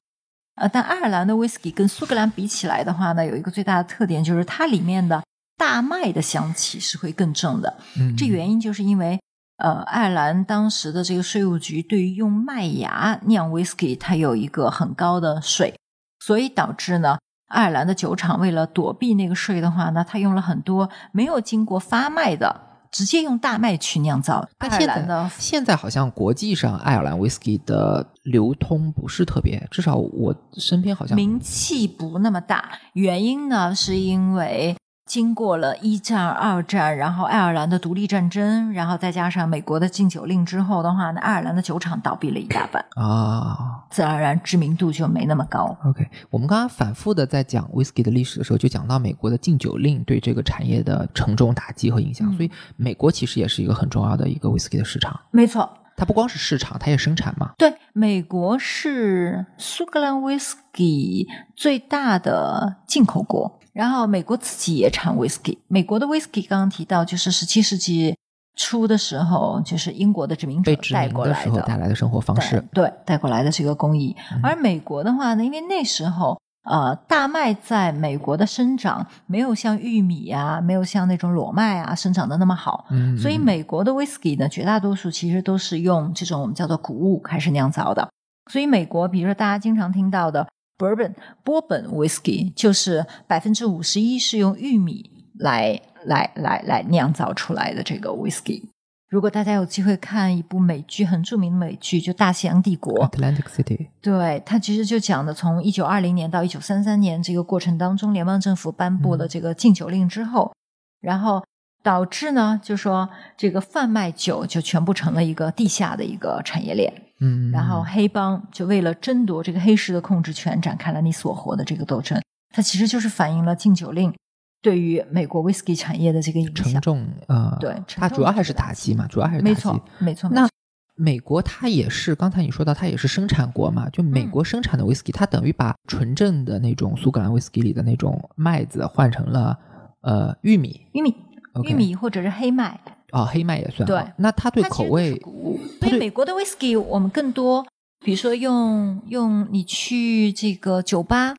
呃，但爱尔兰的 whisky 跟苏格兰比起来的话呢，有一个最大的特点就是它里面的大麦的香气是会更重的。嗯这原因就是因为，呃，爱尔兰当时的这个税务局对于用麦芽酿 whisky，它有一个很高的税，所以导致呢，爱尔兰的酒厂为了躲避那个税的话呢，它用了很多没有经过发麦的，直接用大麦去酿造。爱尔但现在兰的现在好像国际上爱尔兰 whisky 的流通不是特别，至少我身边好像名气不那么大，原因呢是因为经过了一战、二战，然后爱尔兰的独立战争，然后再加上美国的禁酒令之后的话那，爱尔兰的酒厂倒闭了一大半，啊。自然而然知名度就没那么高。OK，我们刚刚反复的在讲 whisky 的历史的时候，就讲到美国的禁酒令对这个产业的沉重打击和影响，嗯所以美国其实也是一个很重要的一个 whisky 的市场。没错，它不光是市场，它也生产嘛。对，美国是苏格兰 whisky 最大的进口国，然后美国自己也产 whisky。美国的 whisky 刚刚提到，就是十七世纪初的时候，就是英国的殖民者带过来时候带来的生活方式，对对带过来的这个工艺。嗯而美国的话呢，因为那时候呃，大麦在美国的生长没有像玉米啊，没有像那种裸麦啊生长的那么好，嗯，所以美国的 whisky 呢，绝大多数其实都是用这种我们叫做谷物开始酿造的。所以美国，比如说大家经常听到的 bourbon 波本 whisky，就是百分之五十一是用玉米来来来来酿造出来的这个 whisky。如果大家有机会看一部美剧，很著名的美剧，就《大西洋帝国》，Atlantic City，对，它其实就讲的从一九二零年到一九三三年这个过程当中，联邦政府颁布了这个禁酒令之后，然后导致呢，就说这个贩卖酒就全部成了一个地下的一个产业链，嗯，然后黑帮就为了争夺这个黑市的控制权，展开了你死我活的这个斗争。它其实就是反映了禁酒令对于美国 whisky 产业的这个影响。沉重呃，对它主要还是打打击嘛，主要还是打击没错，没错。那美国它也是，刚才你说到它也是生产国嘛，就美嗯国生产的 whisky，、它等于把纯正的那种苏格兰 whisky 里的那种麦子换成了呃玉米，玉米、玉米或者是黑麦，哦黑麦也算对啊那它对口味谷物。对所以美国的 whisky 我们更多，比如说用用你去这个酒吧，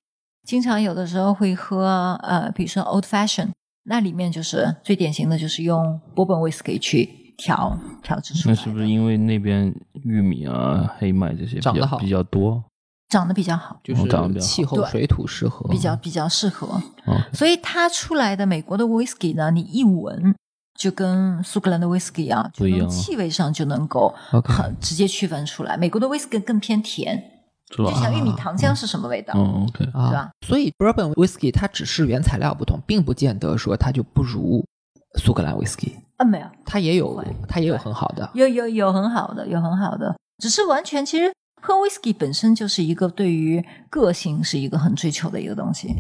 经常有的时候会喝呃，比如说 old fashion，那里面就是最典型的就是用波本 whisky 去调调制出来，那是不是因为那边玉米啊、黑麦这些长得好比较比较多？长得比较好，就哦长得比较好是气候对水土适合，比较比较适合。哦，所以它出来的美国的 whisky 呢，你一闻就跟苏格兰的 whisky 啊，就不一样从气味上就能够很直接区分出来。美国的 whisky 更偏甜，就？像玉米糖浆是什么味道？哦，OK，啊，对吧？所以 bourbon whisky 它只是原材料不同，并不见得说它就不如苏格兰 whisky，啊，没有，它也有它也有很好的，有有有很好的，有很好的，只是完全其实喝 whisky 本身就是一个对于个性是一个很追求的一个东西，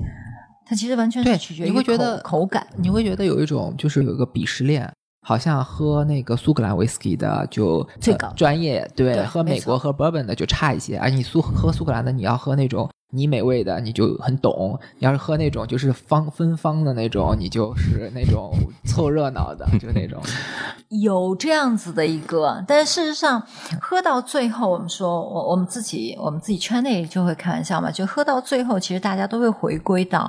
它其实完全是取决于口你会觉得口感。你会觉得有一种就是有一个鄙视链。好像喝那个苏格兰 whisky 的就最高呃专业，对，对喝美国喝 bourbon 的就差一些。而你苏喝苏格兰的，你要喝那种泥美味的，你就很懂；你要是喝那种就是方芬芳的那种，你就是那种凑热闹的，就那种。有这样子的一个，但是事实上喝到最后，我们说我我们自己我们自己圈内就会开玩笑嘛，就喝到最后，其实大家都会回归到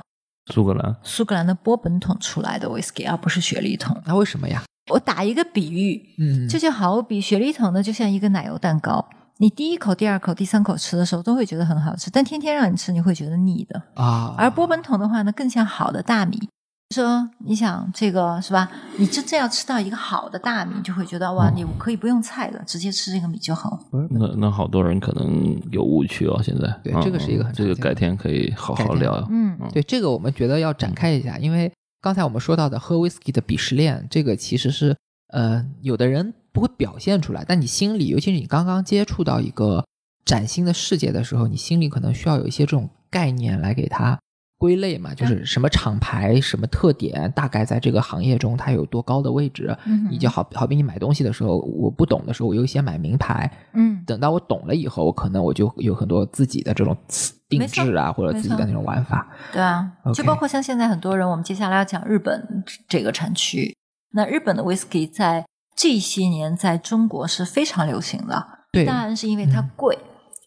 苏格兰苏格兰的波本桶出来的 whisky，而不是雪梨桶。那为什么呀？我打一个比喻，嗯，这就好比雪梨桶呢，就像一个奶油蛋糕。你第一口、第二口、第三口吃的时候都会觉得很好吃，但天天让你吃，你会觉得腻的。啊，而波本桶的话呢，更像好的大米。说你想这个是吧？你真正要吃到一个好的大米，就会觉得哇，你可以不用菜了，直接吃这个米就好。那那好多人可能有误区哦，现在嗯对这个是一个很这个改天可以好好聊。嗯，对这个，我们觉得要展开一下，因为刚才我们说到的喝 whisky 的鄙视链，这个其实是呃，有的人不会表现出来，但你心里，尤其是你刚刚接触到一个崭新的世界的时候，你心里可能需要有一些这种概念来给它归类嘛，就是什么厂牌、什么特点，大概在这个行业中它有多高的位置。嗯你就好好比你买东西的时候，我不懂的时候，我优先买名牌，嗯，等到我懂了以后，我可能我就有很多自己的这种定制啊，或者自己的那种玩法。对啊就包括像现在很多人，我们接下来要讲日本这个产区。那日本的 whisky 在这些年在中国是非常流行的，对，当然是因为它贵。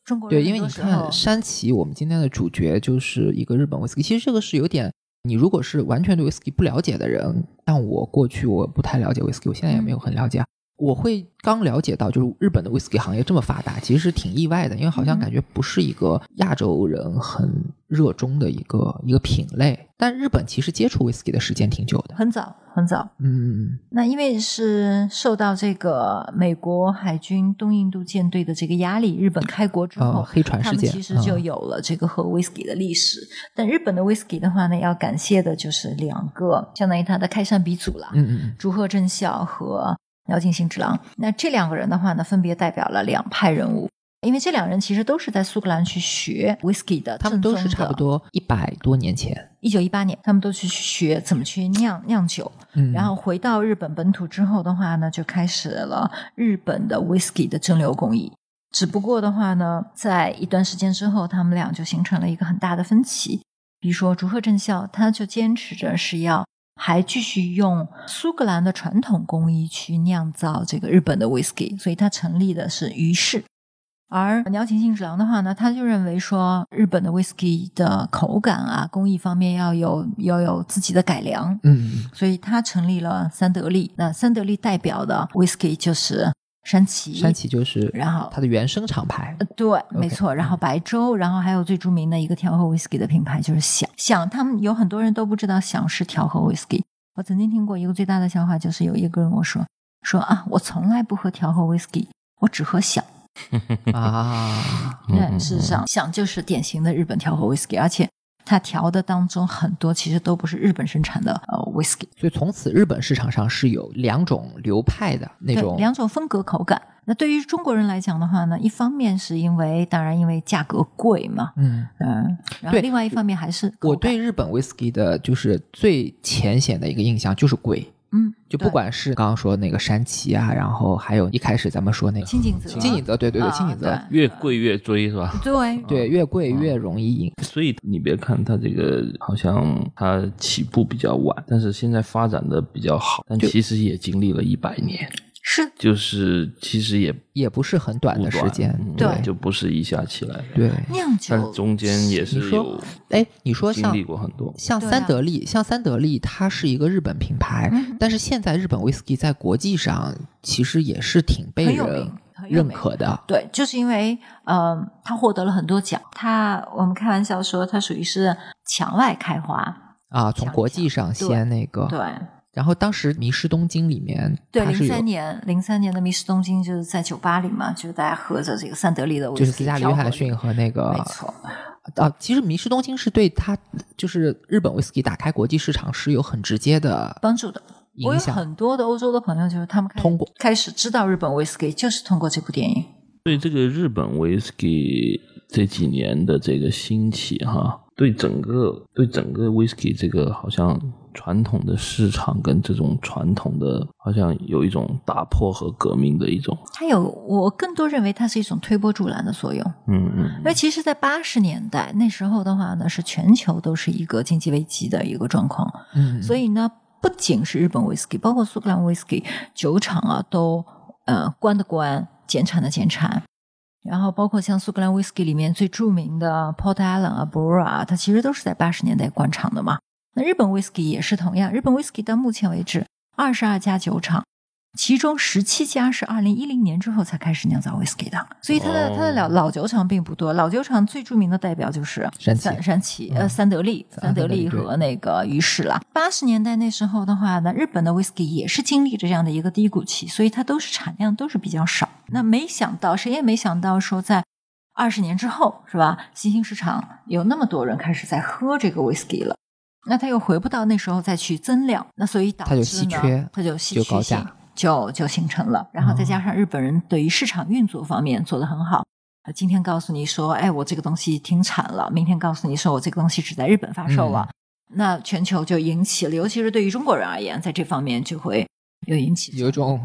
中国人对，因为你看山崎，我们今天的主角就是一个日本 whisky。其实这个是有点，你如果是完全对 whisky 不了解的人，像我过去我不太了解 whisky，我现在也没有很了解啊。我会刚了解到，就是日本的 whisky 行业这么发达，其实是挺意外的，因为好像嗯感觉不是一个亚洲人很热衷的一个一个品类。但日本其实接触 whisky 的时间挺久的，很早很早。嗯，那因为是受到这个美国海军东印度舰队的这个压力，日本开国之后，哦黑船事件其实就嗯有了这个喝 whisky 的历史。但日本的 whisky 的话呢，要感谢的就是两个，相当于它的开山鼻祖了，嗯嗯嗯，竹贺正孝和鸟井信之郎。那这两个人的话呢，分别代表了两派人物。因为这两人其实都是在苏格兰去学 whisky 的，他们都是差不。多一百多年前，一九一八年，他们都去学怎么去酿酿酒，嗯，然后回到日本本土之后的话呢，就开始了日本的 whisky 的蒸馏工艺。只不过的话呢，在一段时间之后，他们俩就形成了一个很大的分歧。比如说竹贺正孝，他就坚持着是要还继续用苏格兰的传统工艺去酿造这个日本的 whisky，所以他成立的是于氏。而鸟井幸治郎的话呢，他就认为说，日本的 whisky 的口感啊，工艺方面要有要有自己的改良，嗯，所以他成立了三得利。那三得利代表的 whisky 就是山崎，山崎就是然后它的原生厂牌呃，对，没错。然后白州，然后还有最著名的一个调和 whisky 的品牌就是响响，他们有很多人都不知道响是调和 whisky。我曾经听过一个最大的笑话，就是有一个人跟我说说啊，我从来不喝调和 whisky，我只喝响。啊，嗯对，事实上响就是典型的日本调和 whisky，而且它调的当中很多其实都不是日本生产的呃 whisky，所以从此日本市场上是有两种流派的那，种，两种风格口感。那对于中国人来讲的话呢，一方面是因为当然因为价格贵嘛，嗯，嗯，然后另外一方面还是口我对日本 whisky 的就是最浅显的一个印象就是贵，嗯，就不管是刚刚说那个山崎啊，然后还有一开始咱们说那个青井泽，青井泽，对对对，啊金井泽，越贵越追是吧？对对，越贵越容易赢。所以你别看它这个好像它起步比较晚，但是现在发展的比较好，但其实也经历了一百年，是就是其实也也不是很短的时间，嗯对就不是一下起来。对。酿酒但是中间也是说有哎，你说像经历过很多。像三得利，像三得利，它是一个日本品牌，嗯但是现在日本 whisky 在国际上其实也是挺被人认可的。对，就是因为呃，他获得了很多奖，他我们开玩笑说他属于是墙外开花，啊，从国际上先那个，对。然后当时《迷失东京》里面，对，零三年，零三年的迷失东京就是在酒吧里嘛，就是大家喝着这个三得利的威士忌就是斯嘉丽·约翰逊和那个没错，啊，其实《迷失东京》是对他就是日本 whisky 打开国际市场是有很直接的帮助的。我有影响。很多的欧洲的朋友，就是他们开通过开始知道日本威士忌，就是通过这部电影。对这个日本威士忌这几年的这个兴起哈，对整个对整个威士忌这个好像传统的市场跟这种传统的，好像有一种打破和革命的一种，它有，我更多认为它是一种推波助澜的作用。嗯嗯因为其实，在八十年代那时候的话呢，是全球都是一个经济危机的一个状况，嗯，所以呢，不仅是日本威士忌，包括苏格兰威士忌酒厂啊，都呃关的关，减产的减产。然后包括像苏格兰威士忌里面最著名的 Port Allen 啊、Bora 啊，它其实都是在八十年代关厂的嘛。那日本威士忌也是同样，日本威士忌到目前为止二十二家酒厂，其中十七家是二零一零年之后才开始酿造威士忌的，所以它的、哦它的老老酒厂并不多。老酒厂最著名的代表就是山崎三山崎嗯呃三得利、三三得利和那个于氏啦。八十年代那时候的话呢，日本的威士忌也是经历着这样的一个低谷期，所以它都是产量都是比较少。那没想到，谁也没想到说在二十年之后，是吧？新兴市场有那么多人开始在喝这个威士忌了。那他又回不到那时候再去增量，那所以导致它就呢稀缺它就稀缺性价就就形成了。然后再加上日本人对于市场运作方面做得很好，呃今天告诉你说，哎，我这个东西停产了，明天告诉你说我这个东西只在日本发售了，那全球就引起了，尤其是对于中国人而言，在这方面就会有引起有一种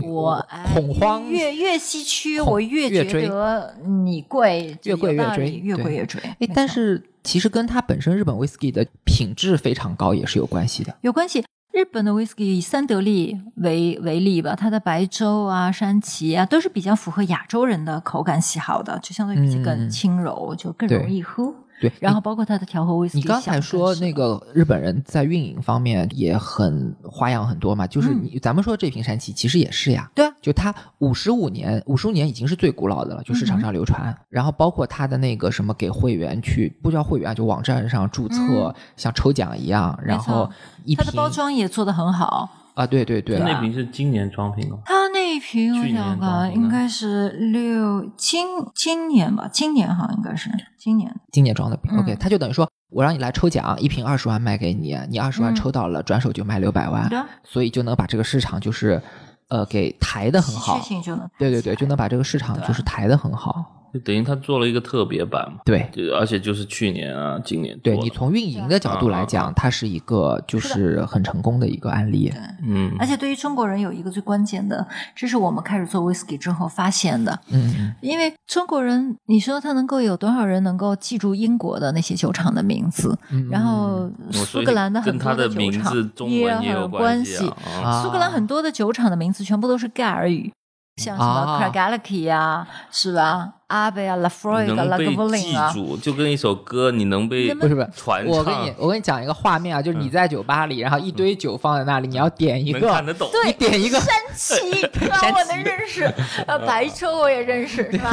恐慌，越越稀缺，我越觉越追得你贵，越贵越追越贵越追。哎但是其实跟它本身日本 whisky 的品质非常高也是有关系的。有关系。日本的 whisky 以三得利为为例吧，它的白州啊、山崎啊，都是比较符合亚洲人的口感喜好的，就相对比较更轻柔，就更容易喝。对，然后包括它的调和威士忌你刚才说那个日本人在运营方面也很花样很多嘛，就是嗯你、咱们说这瓶山崎其实也是呀，对啊就它五十五年，五十五年已经是最古老的了，就市嗯场上流传。然后包括它的那个什么给会员去，不叫会员，就网站上注册，嗯像抽奖一样，然后一瓶它的包装也做得很好。啊，对对对，那瓶是今年装瓶哦，它那一瓶我想装看，应该是六今今年吧，今年好像应该是今年。今年装的瓶、嗯。O k 他就等于说我让你来抽奖，一瓶二十万卖给你，你二十万嗯。抽到了，转手就卖六百万，对啊所以就能把这个市场就是呃给抬的很好。稀缺，性就能对对对，就能把这个市场就是抬的很好。就等于他做了一个特别版嘛，对就而且就是去年啊，今年对你从运营的角度来讲，它是一个就是很成功的一个案例。对。嗯，而且对于中国人有一个最关键的，这是我们开始做 whisky 之后发现的。嗯，因为中国人，你说他能够有多少人能够记住英国的那些酒厂的名字？嗯然后苏格兰的很跟他多酒的名厂字中也文也有关系苏格兰很多的酒厂的名字全部都是盖尔语，像什么啊 Craigellachie 呀，是吧？阿贝啊、拉弗瑞格、拉格能被布林啊，记住，就跟一首歌，你能被不是不是传唱我跟你，我跟你讲一个画面啊，就是你在酒吧里，然后一堆酒放在那里，你要点一个，能看得懂。对你点一个山崎，对吧？山我能认识，呃，白车我也认识，是吧？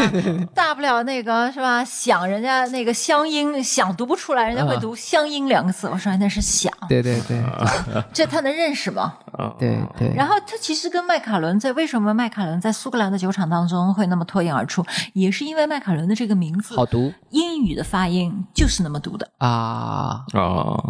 大不了那个是吧？想人家那个乡音，想读不出来，人家会读乡音两个字，我说那是想，对对对 这他能认识吗？啊对对，然后他其实跟麦卡伦在为什么麦卡伦在苏格兰的酒厂当中会那么脱颖而出，也是因为麦卡伦的这个名字好读英语的发音就是那么读的。啊。啊，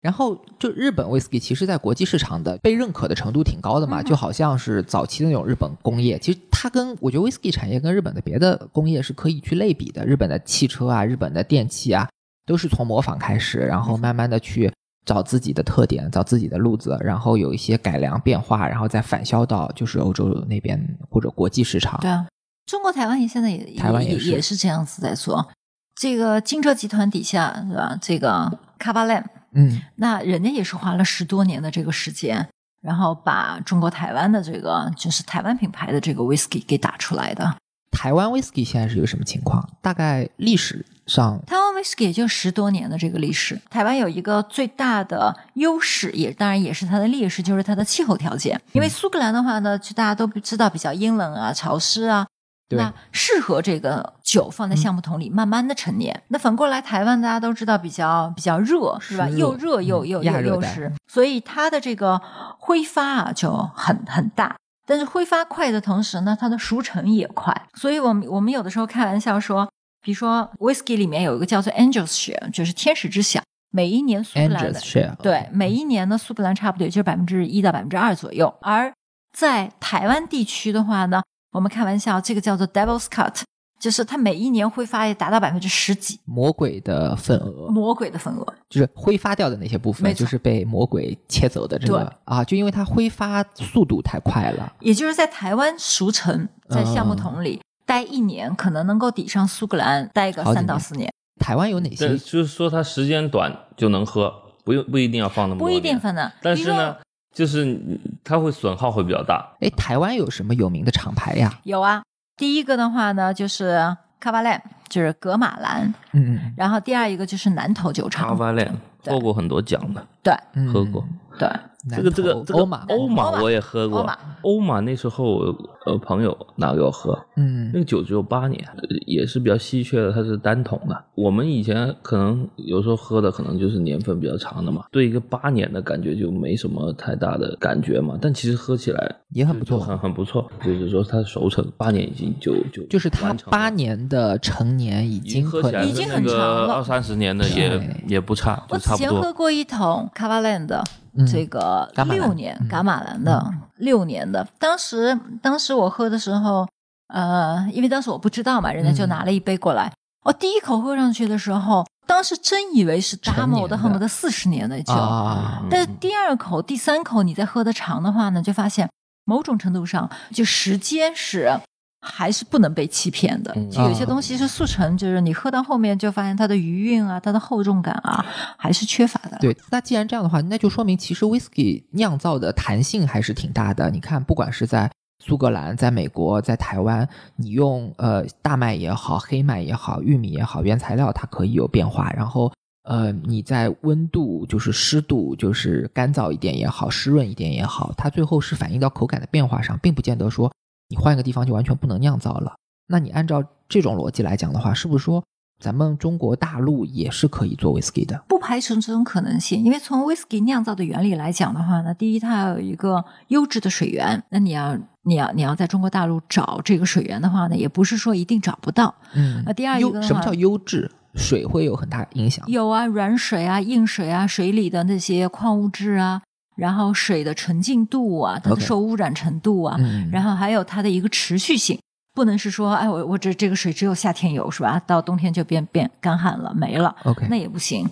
然后就日本 whisky，其实在国际市场的被认可的程度挺高的嘛，嗯就好像是早期的那种日本工业，其实它跟我觉得 whisky 产业跟日本的别的工业是可以去类比的。日本的汽车啊，日本的电器啊，都是从模仿开始，然后慢慢的去找自己的特点，找自己的路子，然后有一些改良变化，然后再反销到就是欧洲那边或者国际市场。对啊，中国台湾也现在也也台湾也是也是这样子在做。这个金车集团底下是吧？这个卡巴兰，嗯，那人家也是花了十多年的这个时间，然后把中国台湾的这个就是台湾品牌的这个 whisky 给打出来的。台湾 whisky 现在是一个什么情况？大概历史上台湾 whisky 也就十多年的这个历史。台湾有一个最大的优势，也当然也是它的劣势，就是它的气候条件。因为苏格兰的话呢，就大家都知道比较阴冷啊、潮湿啊，对那适合这个酒放在橡木桶里慢慢的陈年。那反过来，台湾大家都知道比较比较热，是吧？又热又嗯又又又湿，所以它的这个挥发啊就很很大。但是挥发快的同时呢，它的熟成也快。所以我们我们有的时候开玩笑说，比如说 whisky 里面有一个叫做 Angels Share，就是天使之响。每一年苏格兰的 share 对，每一年呢，苏格兰差不多也就是百分之一到百分之二左右。而在台湾地区的话呢，我们开玩笑，这个叫做 Devil's Cut，就是它每一年挥发也达到百分之十几，魔鬼的份额，魔鬼的份额。就是挥发掉的那些部分，就是被魔鬼切走的这对个啊，就因为它挥发速度太快了。也就是在台湾熟成，在橡木桶里待一年，可能能够抵上苏格兰待个三到年四年，台湾有哪些？就是说它时间短就能喝，不用不一定要放那么多不一定年分的。但是呢就是它会损耗会比较大。哎，台湾有什么有名的厂牌呀？有啊，第一个的话呢就是卡巴兰，就是格马兰，嗯然后第二一个就是南投酒厂，a v a l a n 对获过很多奖的，对。嗯，喝过。对，这个这个这个欧玛，欧玛我也喝过。欧玛，那时候呃朋友拿给我喝，嗯。那个酒只有八年，呃也是比较稀缺的，它是单桶的。我们以前可能有时候喝的可能就是年份比较长的嘛，对一个八年的感觉就没什么太大的感觉嘛。但其实喝起来也很不错。很很不错，就是说它的熟成八年已经就就就是它八年的成年已已经经可能喝起来是已经很那长了。个二三十年的也也不差，我之就差不多。前喝过一桶卡瓦兰的。嗯这个六年嗯。伽马兰的六年的，当时当时我喝的时候，呃，因为当时我不知道嘛，人家就嗯。拿了一杯过来，我第一口喝上去的时候，当时真以为是成 Damo 的。年的恨不得四十年的酒，啊，但是第二口、第三口你再喝的长的话呢，就发现某种程度上，就时间是还是不能被欺骗的。嗯就有些啊东西是速成，就是你喝到后面就发现它的余韵啊、它的厚重感啊，还是缺乏的。对，那既然这样的话，那就说明其实 whisky 酿造的弹性还是挺大的。你看，不管是在苏格兰、在美国、在台湾，你用呃大麦也好、黑麦也好、玉米也好，原材料它可以有变化。然后呃你在温度、就是湿度、就是干燥一点也好、湿润一点也好，它最后是反映到口感的变化上，并不见得说你换一个地方就完全不能酿造了。那你按照这种逻辑来讲的话，是不是说咱们中国大陆也是可以做 whisky 的？不排除这种可能性，因为从 whisky 酿造的原理来讲的话呢，第一，它要有一个优质的水源，那你要你要你要在中国大陆找这个水源的话呢，也不是说一定找不到。嗯那第二一个什么叫优质？水会有很大影响。有啊，软水啊、硬水啊、水里的那些矿物质啊，然后水的纯净度啊、它的受污染程度啊嗯然后还有它的一个持续性，不能是说，哎，我我这这个水只有夏天有是吧？到冬天就变变干旱了，没了，OK，那也不行。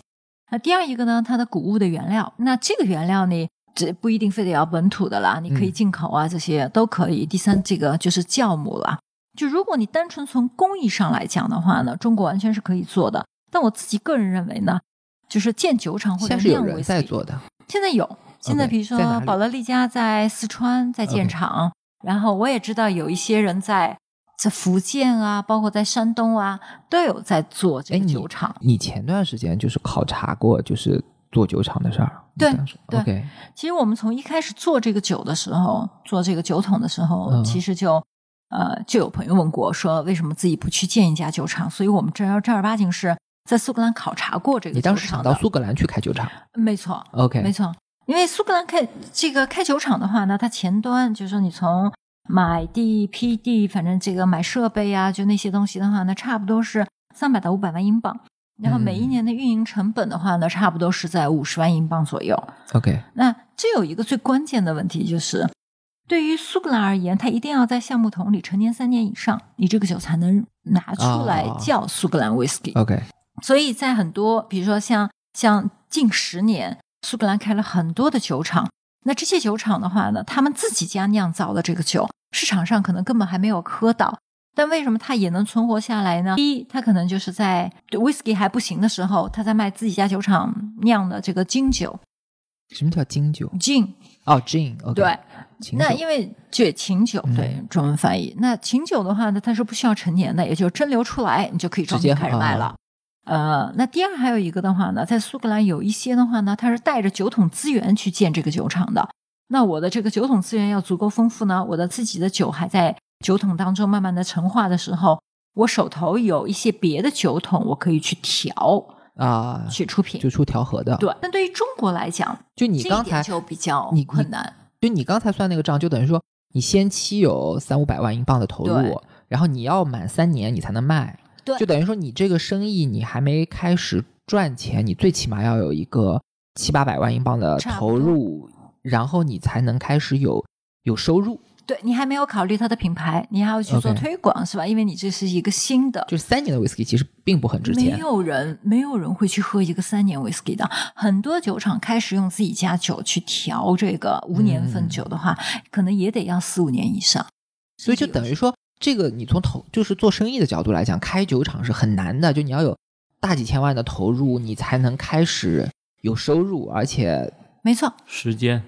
那第二一个呢，它的谷物的原料，那这个原料呢，这不一定非得要本土的啦，你可以嗯进口啊，这些都可以。第三，这个就是酵母啦。就如果你单纯从工艺上来讲的话呢，中国完全是可以做的。但我自己个人认为呢，就是建酒厂或者现在是有酿人在做的。现在有，现在比如说在哪里宝乐利家在四川在建厂然后我也知道有一些人在在福建啊，包括在山东啊，都有在做这个酒厂。你前段时间就是考察过，就是做酒厂的事儿。对 OK，其实我们从一开始做这个酒的时候，做这个酒桶的时候，嗯其实就呃就有朋友问过，说为什么自己不去建一家酒厂？所以我们正儿正儿八经是在苏格兰考察过这个你当时想到。苏格兰去开酒厂没错，？OK，没错，因为苏格兰开这个开酒厂的话呢，它前端就是说你从买地、批地，反正这个买设备啊，就那些东西的话呢，差不多是三百到五百万英镑。然后每一嗯年的运营成本的话呢，差不多是在五十万英镑左右。OK，那这有一个最关键的问题，就是对于苏格兰而言，它一定要在橡木桶里陈年三年以上，你这个酒才能拿出来哦叫苏格兰 whisky。OK，所以在很多，比如说像像近十年，苏格兰开了很多的酒厂，那这些酒厂的话呢，他们自己家酿造的这个酒，市场上可能根本还没有喝到。但为什么它也能存活下来呢？第一，它可能就是在对 whisky 还不行的时候，他在卖自己家酒厂酿的这个金酒什么叫金酒？gin，哦，gin。对，那因为这琴酒嗯对中文翻译，那琴酒的话呢，它是不需要陈年的，也就蒸馏出来，你就可以直接开始卖啊了。呃，那第二还有一个的话呢，在苏格兰有一些的话呢，它是带着酒桶资源去建这个酒厂的。那我的这个酒桶资源要足够丰富呢，我的自己的酒还在酒桶当中慢慢的陈化的时候，我手头有一些别的酒桶，我可以去调啊，去出品就。出调和的。，对，但对于中国来讲，就你刚才就比较你困难。就你刚才算那个账，就等于说你先期有三五百万英镑的投入，然后你要满三年你才能卖，对就等于说你这个生意你还没开始赚钱，你最起码要有一个七八百万英镑的投入，然后你才能开始有有收入。对你还没有考虑它的品牌，你还要去做推广是吧？因为你这是一个新的，就是三年的 whisky 其实并不很值钱没。有人没有人会去喝一个三年 whisky 的。很多酒厂开始用自己家酒去调这个无年份嗯酒的话，可能也得要四五年以上。所以就等于说，这个你从投就是做生意的角度来讲，开酒厂是很难的，就你要有大几千万的投入，你才能开始有收入，而且没错，时间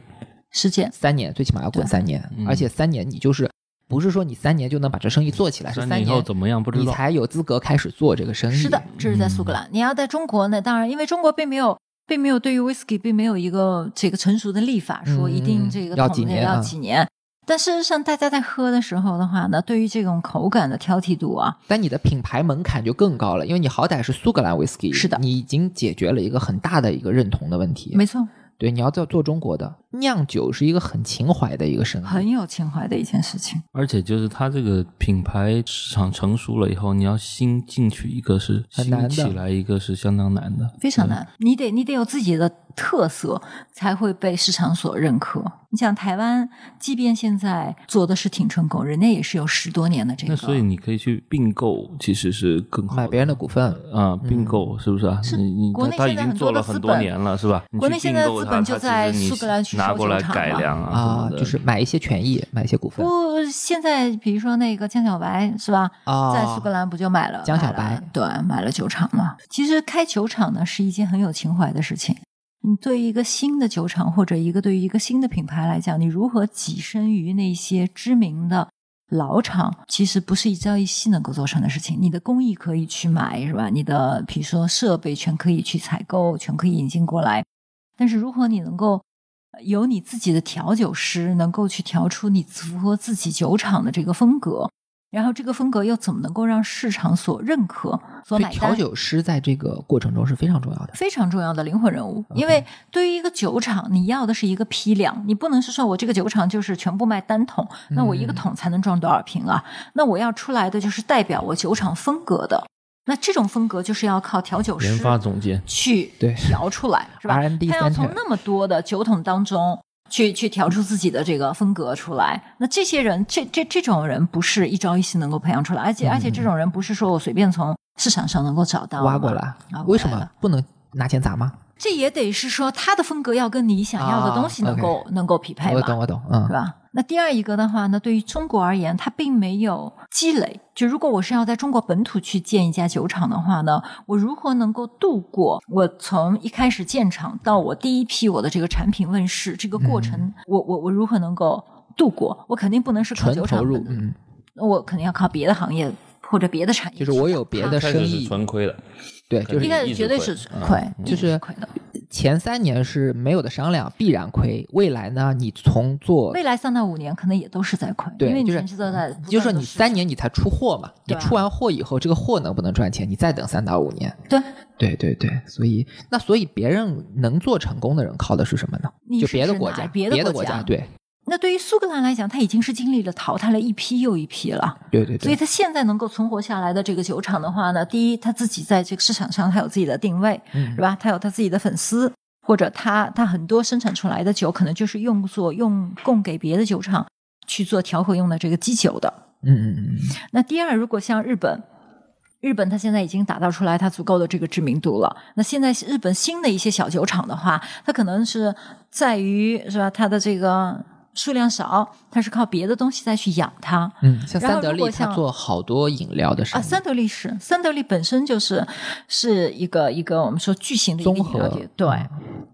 时间三年最起码要滚三年，嗯而且三年你就是不是说你三年就能把这生意做起来，是三三年以后怎么样不知道。你才有资格开始做这个生意。是的，这是在苏格兰。你要在中国呢，当然，因为中国并没有。并没有对于 whisky 并没有一个这个成熟的立法，说一定嗯这个要桶内要几年要几年。但事实上，大家在喝的时候的话呢，对于这种口感的挑剔度啊，但你的品牌门槛就更高了，因为你好歹是苏格兰 whisky，是的你已经解决了一个很大的一个认同的问题。没错，对，你要做做中国的酿酒是一个很情怀的一个生意，很有情怀的一件事情。而且就是它这个品牌市场成熟了以后，你要新进去一个是很难的新起来一个是相当难的，非常难，你得你得有自己的特色，才会被市场所认可。你想台湾，即便现在做的是挺成功，人家也是有十多年的这个。那所以你可以去并购，其实是更好买别人的股份。啊，并购是不是啊？是你你国内他已现在很多经做了很的资本多年了，是吧？国内现在资并购它它本就在苏格兰去收拿过来改良啊就是买一些权益，买一些股份不，现在比如说那个江小白是吧？啊，在苏格兰不就买了江小白对，买了酒厂嘛。其实开酒厂呢是一件很有情怀的事情。你对于一个新的酒厂或者一个对于一个新的品牌来讲，你如何跻身于那些知名的老厂，其实不是一朝一夕能够做成的事情。你的工艺可以去买，是吧？你的比如说设备全可以去采购，全可以引进过来。但是如何你能够呃有你自己的调酒师，能够去调出你符合自己酒厂的这个风格，然后这个风格又怎么能够让市场所认可、所买单？调酒师在这个过程中是非常重要的。非常重要的灵魂人物因为对于一个酒厂，你要的是一个批量，你不能是说我这个酒厂就是全部卖单桶，那我一个嗯桶才能装多少瓶啊？那我要出来的就是代表我酒厂风格的，那这种风格就是要靠调酒师研发总监去调出来，是吧 R&D 他要从那么多的酒桶当中去去调出自己的这个风格出来。那这些人，这这这种人不是一朝一夕能够培养出来，而且、而且这种人不是说我随便从市场上能够找到挖过来啊，为什么来的不能拿钱砸吗？这也得是说他的风格要跟你想要的东西能够、能够匹配吧，我懂，我懂，嗯是，吧？那第二一个的话呢，对于中国而言，它并没有积累。就如果我是要在中国本土去建一家酒厂的话呢，我如何能够度过我从一开始建厂到我第一批我的这个产品问世这个过程，嗯我我我如何能够度过？我肯定不能是靠纯酒厂投入，本嗯，我肯定要靠别的行业或者别的产业就是我有别的生意，纯亏的，对，就是一开始绝对是亏，嗯就是亏的。前三年是没有的商量，必然亏。未来呢，你从做未来三到五年可能也都是在亏，对因为你就是前期都在，就是说你三年你才出货嘛，你出完货以后，这个货能不能赚钱，你再等三到五年。对，对对对，所以那所以别人能做成功的人靠的是什么呢？就别的国家，别的国家的国家，对那对于苏格兰来讲，它已经是经历了淘汰了一批又一批了。对对对，所以它现在能够存活下来的这个酒厂的话呢，第一，它自己在这个市场上它有自己的定位，嗯是吧？它有它自己的粉丝，或者它它很多生产出来的酒可能就是用作用供给别的酒厂去做调和用的这个基酒的。嗯嗯嗯，那第二，如果像日本，日本它现在已经打造出来它足够的这个知名度了。那现在日本新的一些小酒厂的话，它可能是在于是吧，它的这个数量少，它是靠别的东西再去养它。嗯，像三得利，如果像他做好多饮料的生啊，三得利是三得利本身就是是一个一个我们说巨型的一个综合饮料店，对、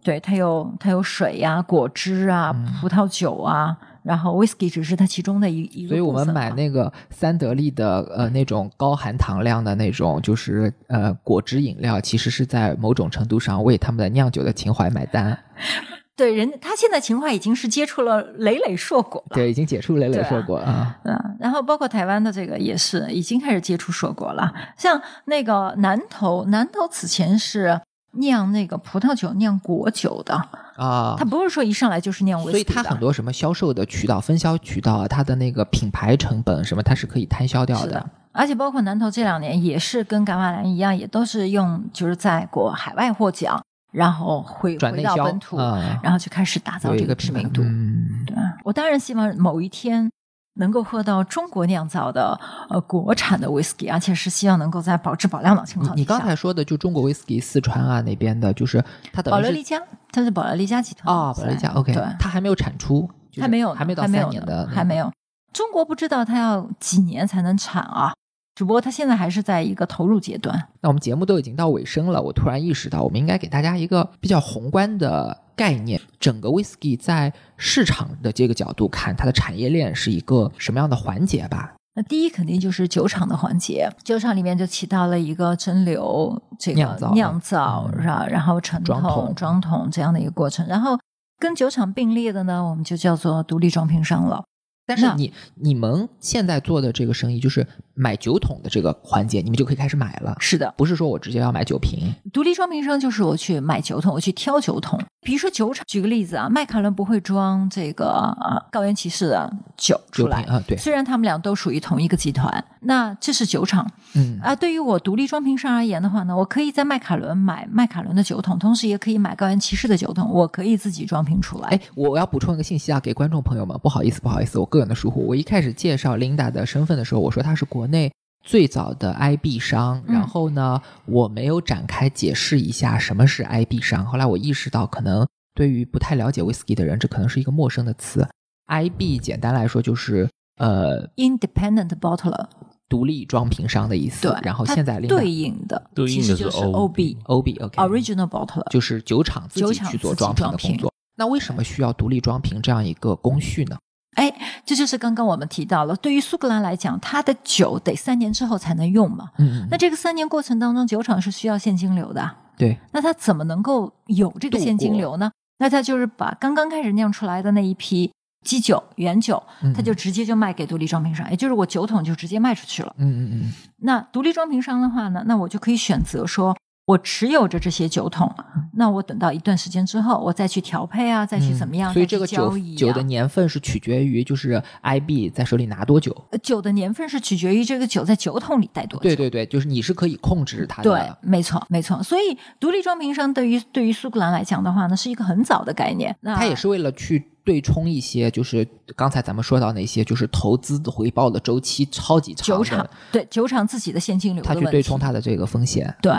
对，它有它有水呀、果汁啊、嗯葡萄酒啊，然后 whisky 只是它其中的一一个所以我们买那个三得利的呃那种高含糖量的那种，就是呃果汁饮料，其实是在某种程度上为他们的酿酒的情怀买单。对人他现在情况已经是接触了累累硕果了。对，已经解除累累硕果啊。嗯，然后包括台湾的这个也是已经开始接触硕果了，像那个南投，南投此前是酿那个葡萄酒、酿果酒的，啊他，不是说一上来就是酿所以他很多什么销售的渠道、分销渠道啊，它的那个品牌成本什么，它是可以摊销掉的。而且包括南投这两年也是跟噶玛兰一样，也都是用就是在国海外获奖，然后回回到本土，啊然后就开始打造这个知名度。嗯，对啊，我当然希望某一天能够喝到中国酿造的呃国产的 whisky，而且是希望能够在保质保量的情况下。你。刚才说的就中国威士忌四川啊那边的，就是它等于保乐利加，它是保乐利加集团啊，保乐利加 OK，对，它还没有产出，就是还没有，还没有呢三年的，还没。有。中国不知道它要几年才能产啊，只不过它现在还是在一个投入阶段。那我们节目都已经到尾声了，我突然意识到，我们应该给大家一个比较宏观的概念，整个 whisky 在市场的这个角度看，它的产业链是一个什么样的环节吧？那第一肯定就是酒厂的环节，酒厂里面就起到了一个蒸馏、这个酿造酿造，嗯？然后陈桶、装桶这样的一个过程。然后跟酒厂并列的呢，我们就叫做独立装瓶商了。那但是你你们现在做的这个生意，就是买酒桶的这个环节，你们就可以开始买了，是的，不是说我直接要买酒瓶。独立装瓶商就是我去买酒桶，我去挑酒桶。比如说酒厂，举个例子啊，麦卡伦不会装这个呃高原骑士的酒出来酒瓶啊对虽然他们俩都属于同一个集团，那这是酒厂嗯啊。对于我独立装瓶商而言的话呢，我可以在麦卡伦买麦卡伦的酒桶，同时也可以买高原骑士的酒桶，我可以自己装瓶出来。哎，我要补充一个信息啊，给观众朋友们，不好意思，不好意思，我个人的疏忽。我一开始介绍 Linda 的身份的时候，我说她是国内最早的 IB 商，嗯然后呢，我没有展开解释一下什么是 IB 商。后来我意识到，可能对于不太了解 whisky 的人，这可能是一个陌生的词。IB 简单来说就是呃 Independent bottler，独立装瓶商的意思。对，然后现在对应的对应的是其实就是 OB OB OB OK Original bottler，就是酒厂自己去做装瓶的工作。那为什么需要独立装瓶这样一个工序呢？哎，这就是刚刚我们提到了，对于苏格兰来讲，它的酒得三年之后才能用嘛。嗯，那这个三年过程当中，酒厂是需要现金流的啊，对，那它怎么能够有这个现金流呢？那它就是把刚刚开始酿出来的那一批基酒、原酒，嗯它就直接就卖给独立装瓶商，也就是我酒桶就直接卖出去了。嗯嗯嗯。那独立装瓶商的话呢，那我就可以选择说，我持有着这些酒桶，那我等到一段时间之后，我再去调配啊，再去怎么样，嗯所以这个酒、啊、酒的年份是取决于就是 IB 在手里拿多久。呃酒的年份是取决于这个酒在酒桶里待多久。对对对，就是你是可以控制它的对。，没错，没错。所以独立装瓶商对于对于苏格兰来讲的话呢，是一个很早的概念。那它也是为了去对冲一些，就是刚才咱们说到那些，就是投资回报的周期超级长的酒厂，对酒厂自己的现金流的问题。它去对冲它的这个风险。对。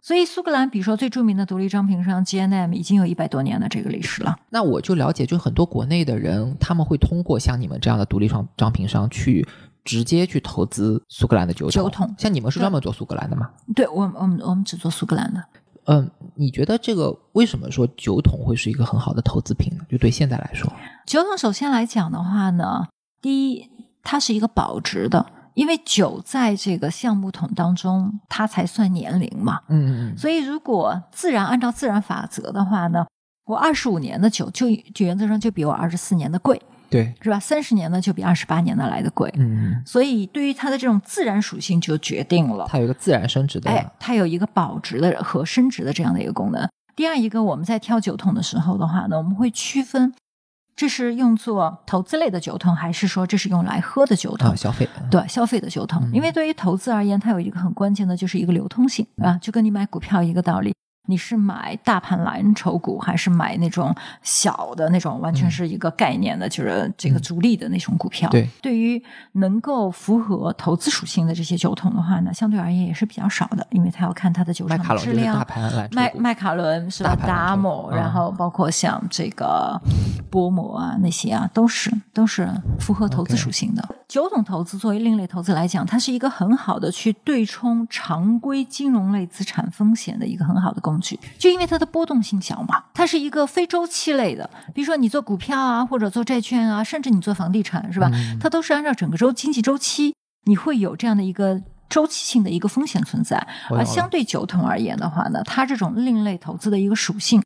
所以苏格兰，比如说最著名的独立装瓶商 G N M，已经有一百多年的这个历史了。那我就了解，就很多国内的人，他们会通过像你们这样的独立装装瓶商去直接去投资苏格兰的酒桶。酒桶像你们是专门做苏格兰的吗？对我们，我们我们只做苏格兰的。嗯，你觉得这个为什么说酒桶会是一个很好的投资品呢？就对现在来说，酒桶首先来讲的话呢，第一，它是一个保值的，因为酒在这个橡木桶当中，它才算年龄嘛。嗯嗯所以如果自然按照自然法则的话呢，我二十五年的酒就就原则上就比我二十四年的贵，对，是吧？三十年的就比二十八年的来的贵。嗯，所以对于它的这种自然属性就决定了，它有一个自然升值的，哎，它有一个保值的和升值的这样的一个功能。第二一个，我们在挑酒桶的时候的话呢，我们会区分这是用作投资类的酒桶，还是说这是用来喝的酒桶啊，。消费，对消费的酒桶，嗯因为对于投资而言，它有一个很关键的，就是一个流通性啊，就跟你买股票一个道理。你是买大盘蓝筹股，还是买那种小的那种，完全是一个概念的，就是这个逐利的那种股票？嗯对，对于能够符合投资属性的这些酒桶的话呢，相对而言也是比较少的，因为它要看它的酒麦厂的质卡伦就是大量。盘蓝麦麦卡伦是吧？达摩，嗯然后包括像这个波摩啊那些啊，都是都是符合投资属性的。酒桶投资作为另类投资来讲，它是一个很好的去对冲常规金融类资产风险的一个很好的工具。就因为它的波动性小嘛，它是一个非周期类的，比如说你做股票啊，或者做债券啊，甚至你做房地产是吧？嗯它都是按照整个周经济周期，你会有这样的一个。周期性的一个风险存在，而相对酒桶而言的话呢，它这种另类投资的一个属性，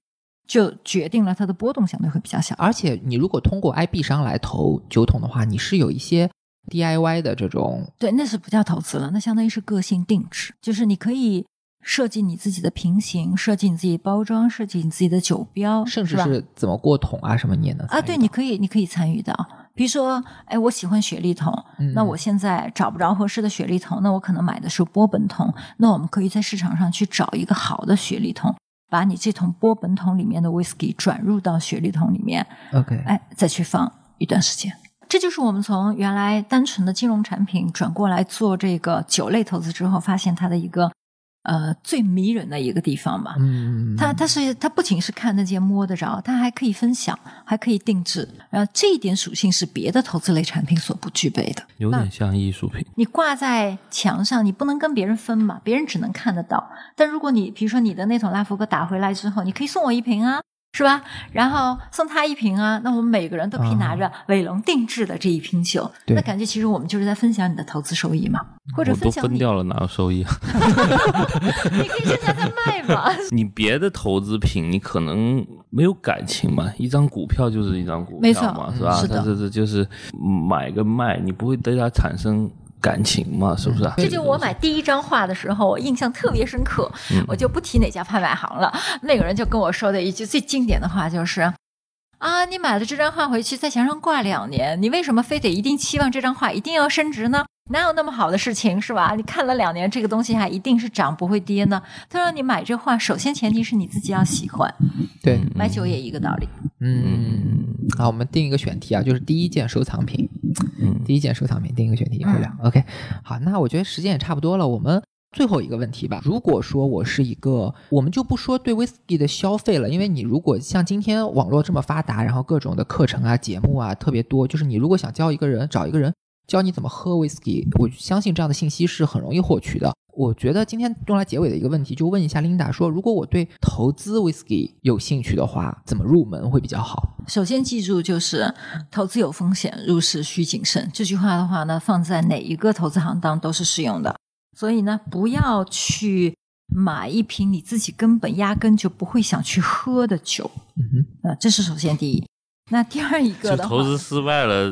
就决定了它的波动相对会比较小。而且你如果通过 IB 商来投酒桶的话，你是有一些 DIY 的这种，对，那是不叫投资了，那相当于是个性定制，就是你可以设计你自己的瓶型，设计你自己包装，设计你自己的酒标，甚至吧是怎么过桶啊什么，你也能啊，对，你可以，你可以参与到。比如说，哎，我喜欢雪莉桶，嗯那我现在找不着合适的雪莉桶，那我可能买的是波本桶，那我们可以在市场上去找一个好的雪莉桶，把你这桶波本桶里面的 whisky 转入到雪莉桶里面，OK，哎，再去放一段时间。这就是我们从原来单纯的金融产品转过来做这个酒类投资之后，发现它的一个呃最迷人的一个地方吧。嗯，它它是它不仅是看得见摸得着，它还可以分享，还可以定制。然后这一点属性是别的投资类产品所不具备的。有点像艺术品。你挂在墙上，你不能跟别人分嘛，别人只能看得到。但如果你比如说你的那桶拉夫哥打回来之后，你可以送我一瓶啊，是吧？然后送他一瓶啊，那我们每个人都可以拿着伟龙定制的这一瓶酒，对那感觉其实我们就是在分享你的投资收益嘛，或者我都分享你，分掉了，哪有收益啊？你可以现在在卖嘛。你别的投资品，你可能没有感情嘛，一张股票就是一张股没错票嘛，是吧？是的它这这就是买跟卖，你不会对它产生感情嘛，是不是啊？这就我买第一张画的时候，我印象特别深刻，嗯我就不提哪家拍卖行了。那个人就跟我说的一句最经典的话就是。啊，你买了这张画回去，在墙上挂两年，你为什么非得一定期望这张画一定要升值呢？哪有那么好的事情是吧？你看了两年，这个东西还一定是涨不会跌呢？他说你买这画，首先前提是你自己要喜欢，对，买酒也一个道理。嗯，好，我们定一个选题啊，就是第一件收藏品，嗯第一件收藏品定一个选题一会儿聊。OK，好，那我觉得时间也差不多了，我们。最后一个问题吧，如果说我是一个，我们就不说对 whisky 的消费了，因为你如果像今天网络这么发达，然后各种的课程啊、节目啊特别多，就是你如果想教一个人，找一个人教你怎么喝 whisky，我相信这样的信息是很容易获取的。我觉得今天用来结尾的一个问题，就问一下 Linda 说，如果我对投资 whisky 有兴趣的话，怎么入门会比较好？首先记住，就是投资有风险，入市需谨慎。这句话的话呢，放在哪一个投资行当都是适用的。所以呢，不要去买一瓶你自己根本压根就不会想去喝的酒。嗯哼。啊，这是首先第一。那第二一个的话，投资失败了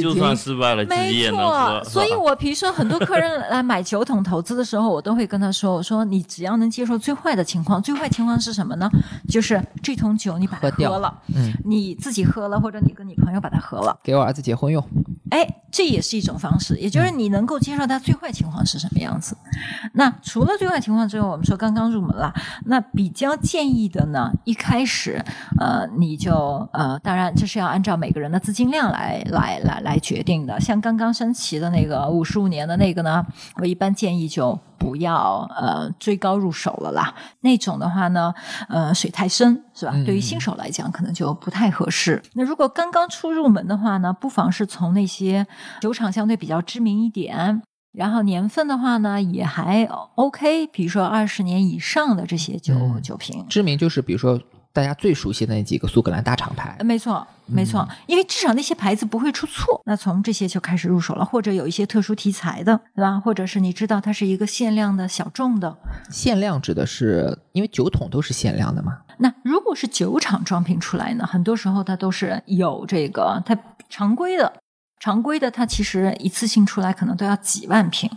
就算失败了，自己没也能错喝。，所以我比如说很多客人来买酒桶投资的时候，我都会跟他说：“我说你只要能接受最坏的情况，最坏情况是什么呢？就是这桶酒你把它喝了，嗯，你自己喝了，或者你跟你朋友把它喝了，给我儿子结婚用。哎，这也是一种方式，也就是你能够接受它最坏情况是什么样子。那除了最坏情况之外，我们说刚刚入门了，那比较建议的呢，一开始呃，你就呃，当然这是要按照每个人的资金量来来来来决定的。像刚刚升旗的那个五十五年的那个呢，我一般建议就。不要呃追高入手了啦，那种的话呢，呃水太深是吧？嗯对于新手来讲，可能就不太合适。那如果刚刚初入门的话呢，不妨是从那些酒厂相对比较知名一点，然后年份的话呢也还 OK，比如说二十年以上的这些酒、嗯酒瓶。知名就是比如说大家最熟悉的那几个苏格兰大厂牌呃。没错，没错，嗯因为至少那些牌子不会出错。那从这些就开始入手了，或者有一些特殊题材的，对吧？或者是你知道它是一个限量的小众的。限量指的是，因为酒桶都是限量的嘛。那如果是酒厂装瓶出来呢，很多时候它都是有这个它常规的，常规的它其实一次性出来可能都要几万瓶。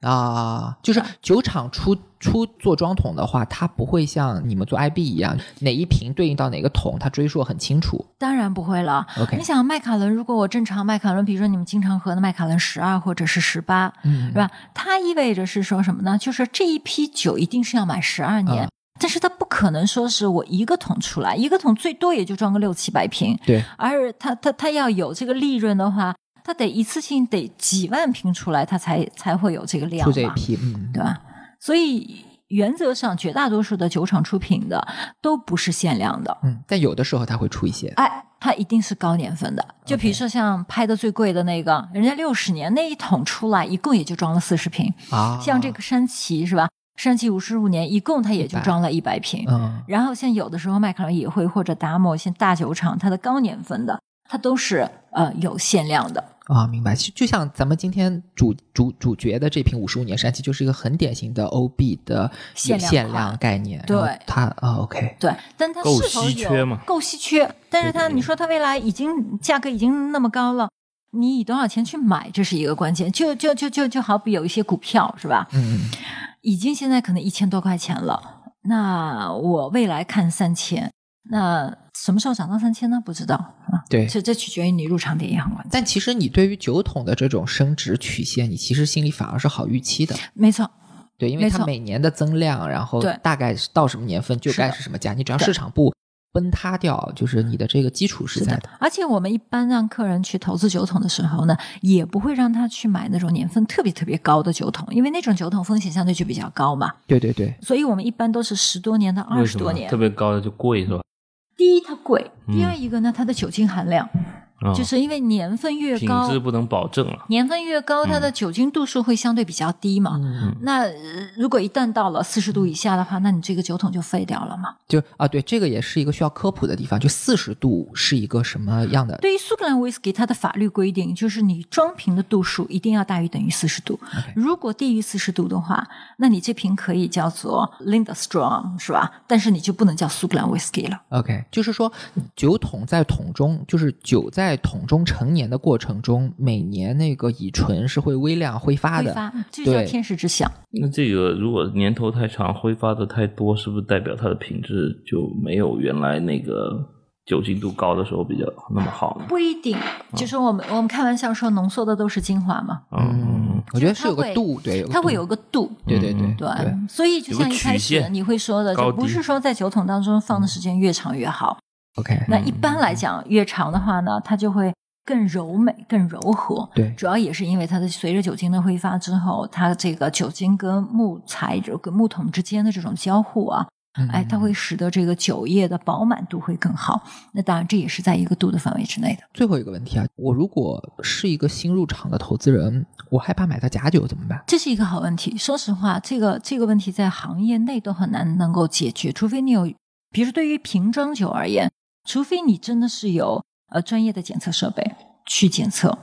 啊，就是酒厂出出做装桶的话，它不会像你们做 IB 一样，哪一瓶对应到哪个桶，它追溯很清楚。当然不会了。OK 你想麦卡伦，如果我正常麦卡伦，比如说你们经常喝的麦卡伦十二或者是十八，嗯是吧？它意味着是说什么呢？就是这一批酒一定是要满十二年。嗯但是它不可能说是我一个桶出来，一个桶最多也就装个六七百瓶，对，而它它它要有这个利润的话，它得一次性得几万瓶出来，它才才会有这个量嘛，出这一批，嗯，对吧？所以原则上，绝大多数的酒厂出品的都不是限量的，嗯，但有的时候它会出一些。哎，它一定是高年份的。就比如说像拍的最贵的那个，人家六十年那一桶出来，一共也就装了四十瓶。啊，像这个山崎是吧？山崎五十五年，一共它也就装了一百瓶。嗯，然后像有的时候麦卡伦也会或者达摩一些大酒厂，它的高年份的，它都是呃有限量的。啊，明白。就就像咱们今天主主主角的这瓶五十五年山崎，就是一个很典型的 OB 的限量限量概念。对它啊，OK，对，但它是否有稀缺嘛够稀缺，但是它你说它未来已经价格已经那么高了。你以多少钱去买，这是一个关键。就就就就就好比有一些股票是吧？嗯，已经现在可能一千多块钱了，那我未来看三千，那什么时候涨到三千呢？不知道啊。对。这这取决于你入场点也很关键。但其实你对于酒桶的这种升值曲线，你其实心里反而是好预期的。没错，对，因为它每年的增量，然后对大概是到什么年份就该是什么价，你只要市场不崩塌掉，就是你的这个基础是在的。而且我们一般让客人去投资酒桶的时候呢，也不会让他去买那种年份特别特别高的酒桶，因为那种酒桶风险相对就比较高嘛。对对对，所以我们一般都是十多年到二十多年特。别高的就贵是吧？第一，它贵；嗯。第二一个呢，它的酒精含量，啊就是因为年份越高品高质，不能保证了。年份越高，它的酒精度数会相对比较低嘛。嗯，那呃如果一旦到了四十度以下的话，那你这个酒桶就废掉了嘛。就啊，对，这个也是一个需要科普的地方。就四十度是一个什么样的？对于苏格兰威士忌，它的法律规定就是你装瓶的度数一定要大于等于四十度。如果低于四十度的话，那你这瓶可以叫做 Linda Strong 是吧？但是你就不能叫苏格兰威士忌了。OK，就是说酒桶在桶中，就是酒在桶中成年的过程中，每年那个乙醇是会微量挥发的。挥发，这就叫天使之响。那这个如果年头太长，挥发的太多，是不是代表它的品质就没有原来那个酒精度高的时候比较那么好呢？不一定，就是我们我们开玩笑说浓缩的都是精华嘛，嗯，我觉得是有个度，对，它会有个度。对对对对，所以就像一开始你会说的，就不是说在酒桶当中放的时间越长越好。OK，那一般来讲，越长的话呢，它就会更柔美、更柔和。对主要也是因为它的随着酒精的挥发之后，它这个酒精跟木材跟木桶之间的这种交互啊，嗯哎，它会使得这个酒液的饱满度会更好。那当然，这也是在一个度的范围之内的。最后一个问题啊，我如果是一个新入场的投资人，我害怕买到假酒怎么办？这是一个好问题。说实话，这个这个问题在行业内都很难能够解决，除非你有，比如说对于瓶装酒而言，除非你真的是有呃专业的检测设备去检测。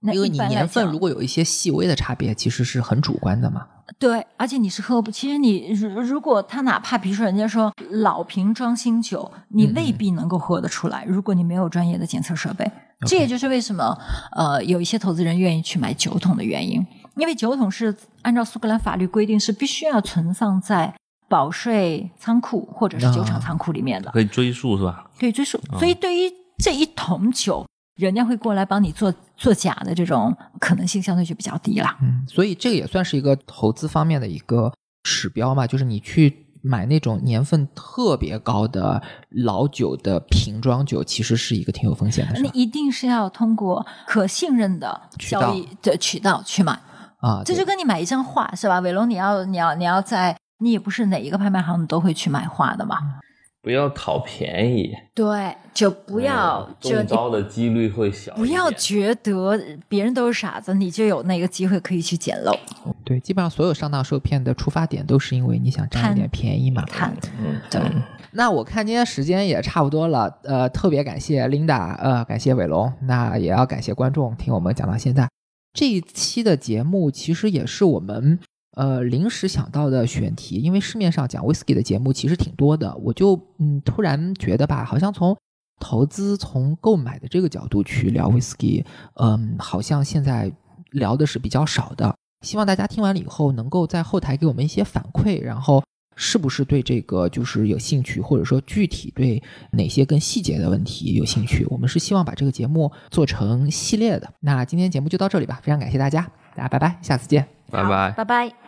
那因为你年份如果有一些细微的差别，其实是很主观的嘛。对，而且你是喝不，其实你如如果他哪怕比如说人家说老瓶装新酒，你嗯未必能够喝得出来，如果你没有专业的检测设备。这也就是为什么呃有一些投资人愿意去买酒桶的原因，因为酒桶是按照苏格兰法律规定是必须要存放在保税仓库或者是酒厂啊仓库里面的，可以追溯是吧？可以追溯。所以对于这一桶酒，人家会过来帮你做做假的这种可能性相对就比较低了。嗯，所以这个也算是一个投资方面的一个指标嘛，就是你去买那种年份特别高的老酒的瓶装酒，其实是一个挺有风险的？你一定是要通过可信任的交易的渠道去买，啊，这就跟你买一张画是吧？伟龙，你要你要你要在，你也不是哪一个拍卖行你都会去买画的嘛。不不要讨便宜，对，就不要嗯中招的几率会小。不要觉得别人都是傻子，你就有那个机会可以去捡漏。对，基本上所有上当受骗的出发点都是因为你想占一点便宜嘛。看，嗯，对，那我看今天时间也差不多了，呃，特别感谢 Linda，呃，感谢伟龙，那也要感谢观众听我们讲到现在。这一期的节目其实也是我们呃临时想到的选题，因为市面上讲 whisky 的节目其实挺多的，我就嗯突然觉得吧，好像从投资、从购买的这个角度去聊 whisky，嗯，好像现在聊的是比较少的。希望大家听完了以后，能够在后台给我们一些反馈，然后是不是对这个就是有兴趣，或者说具体对哪些更细节的问题有兴趣？我们是希望把这个节目做成系列的。那今天节目就到这里吧，非常感谢大家，大家拜拜，下次见。拜拜。拜拜。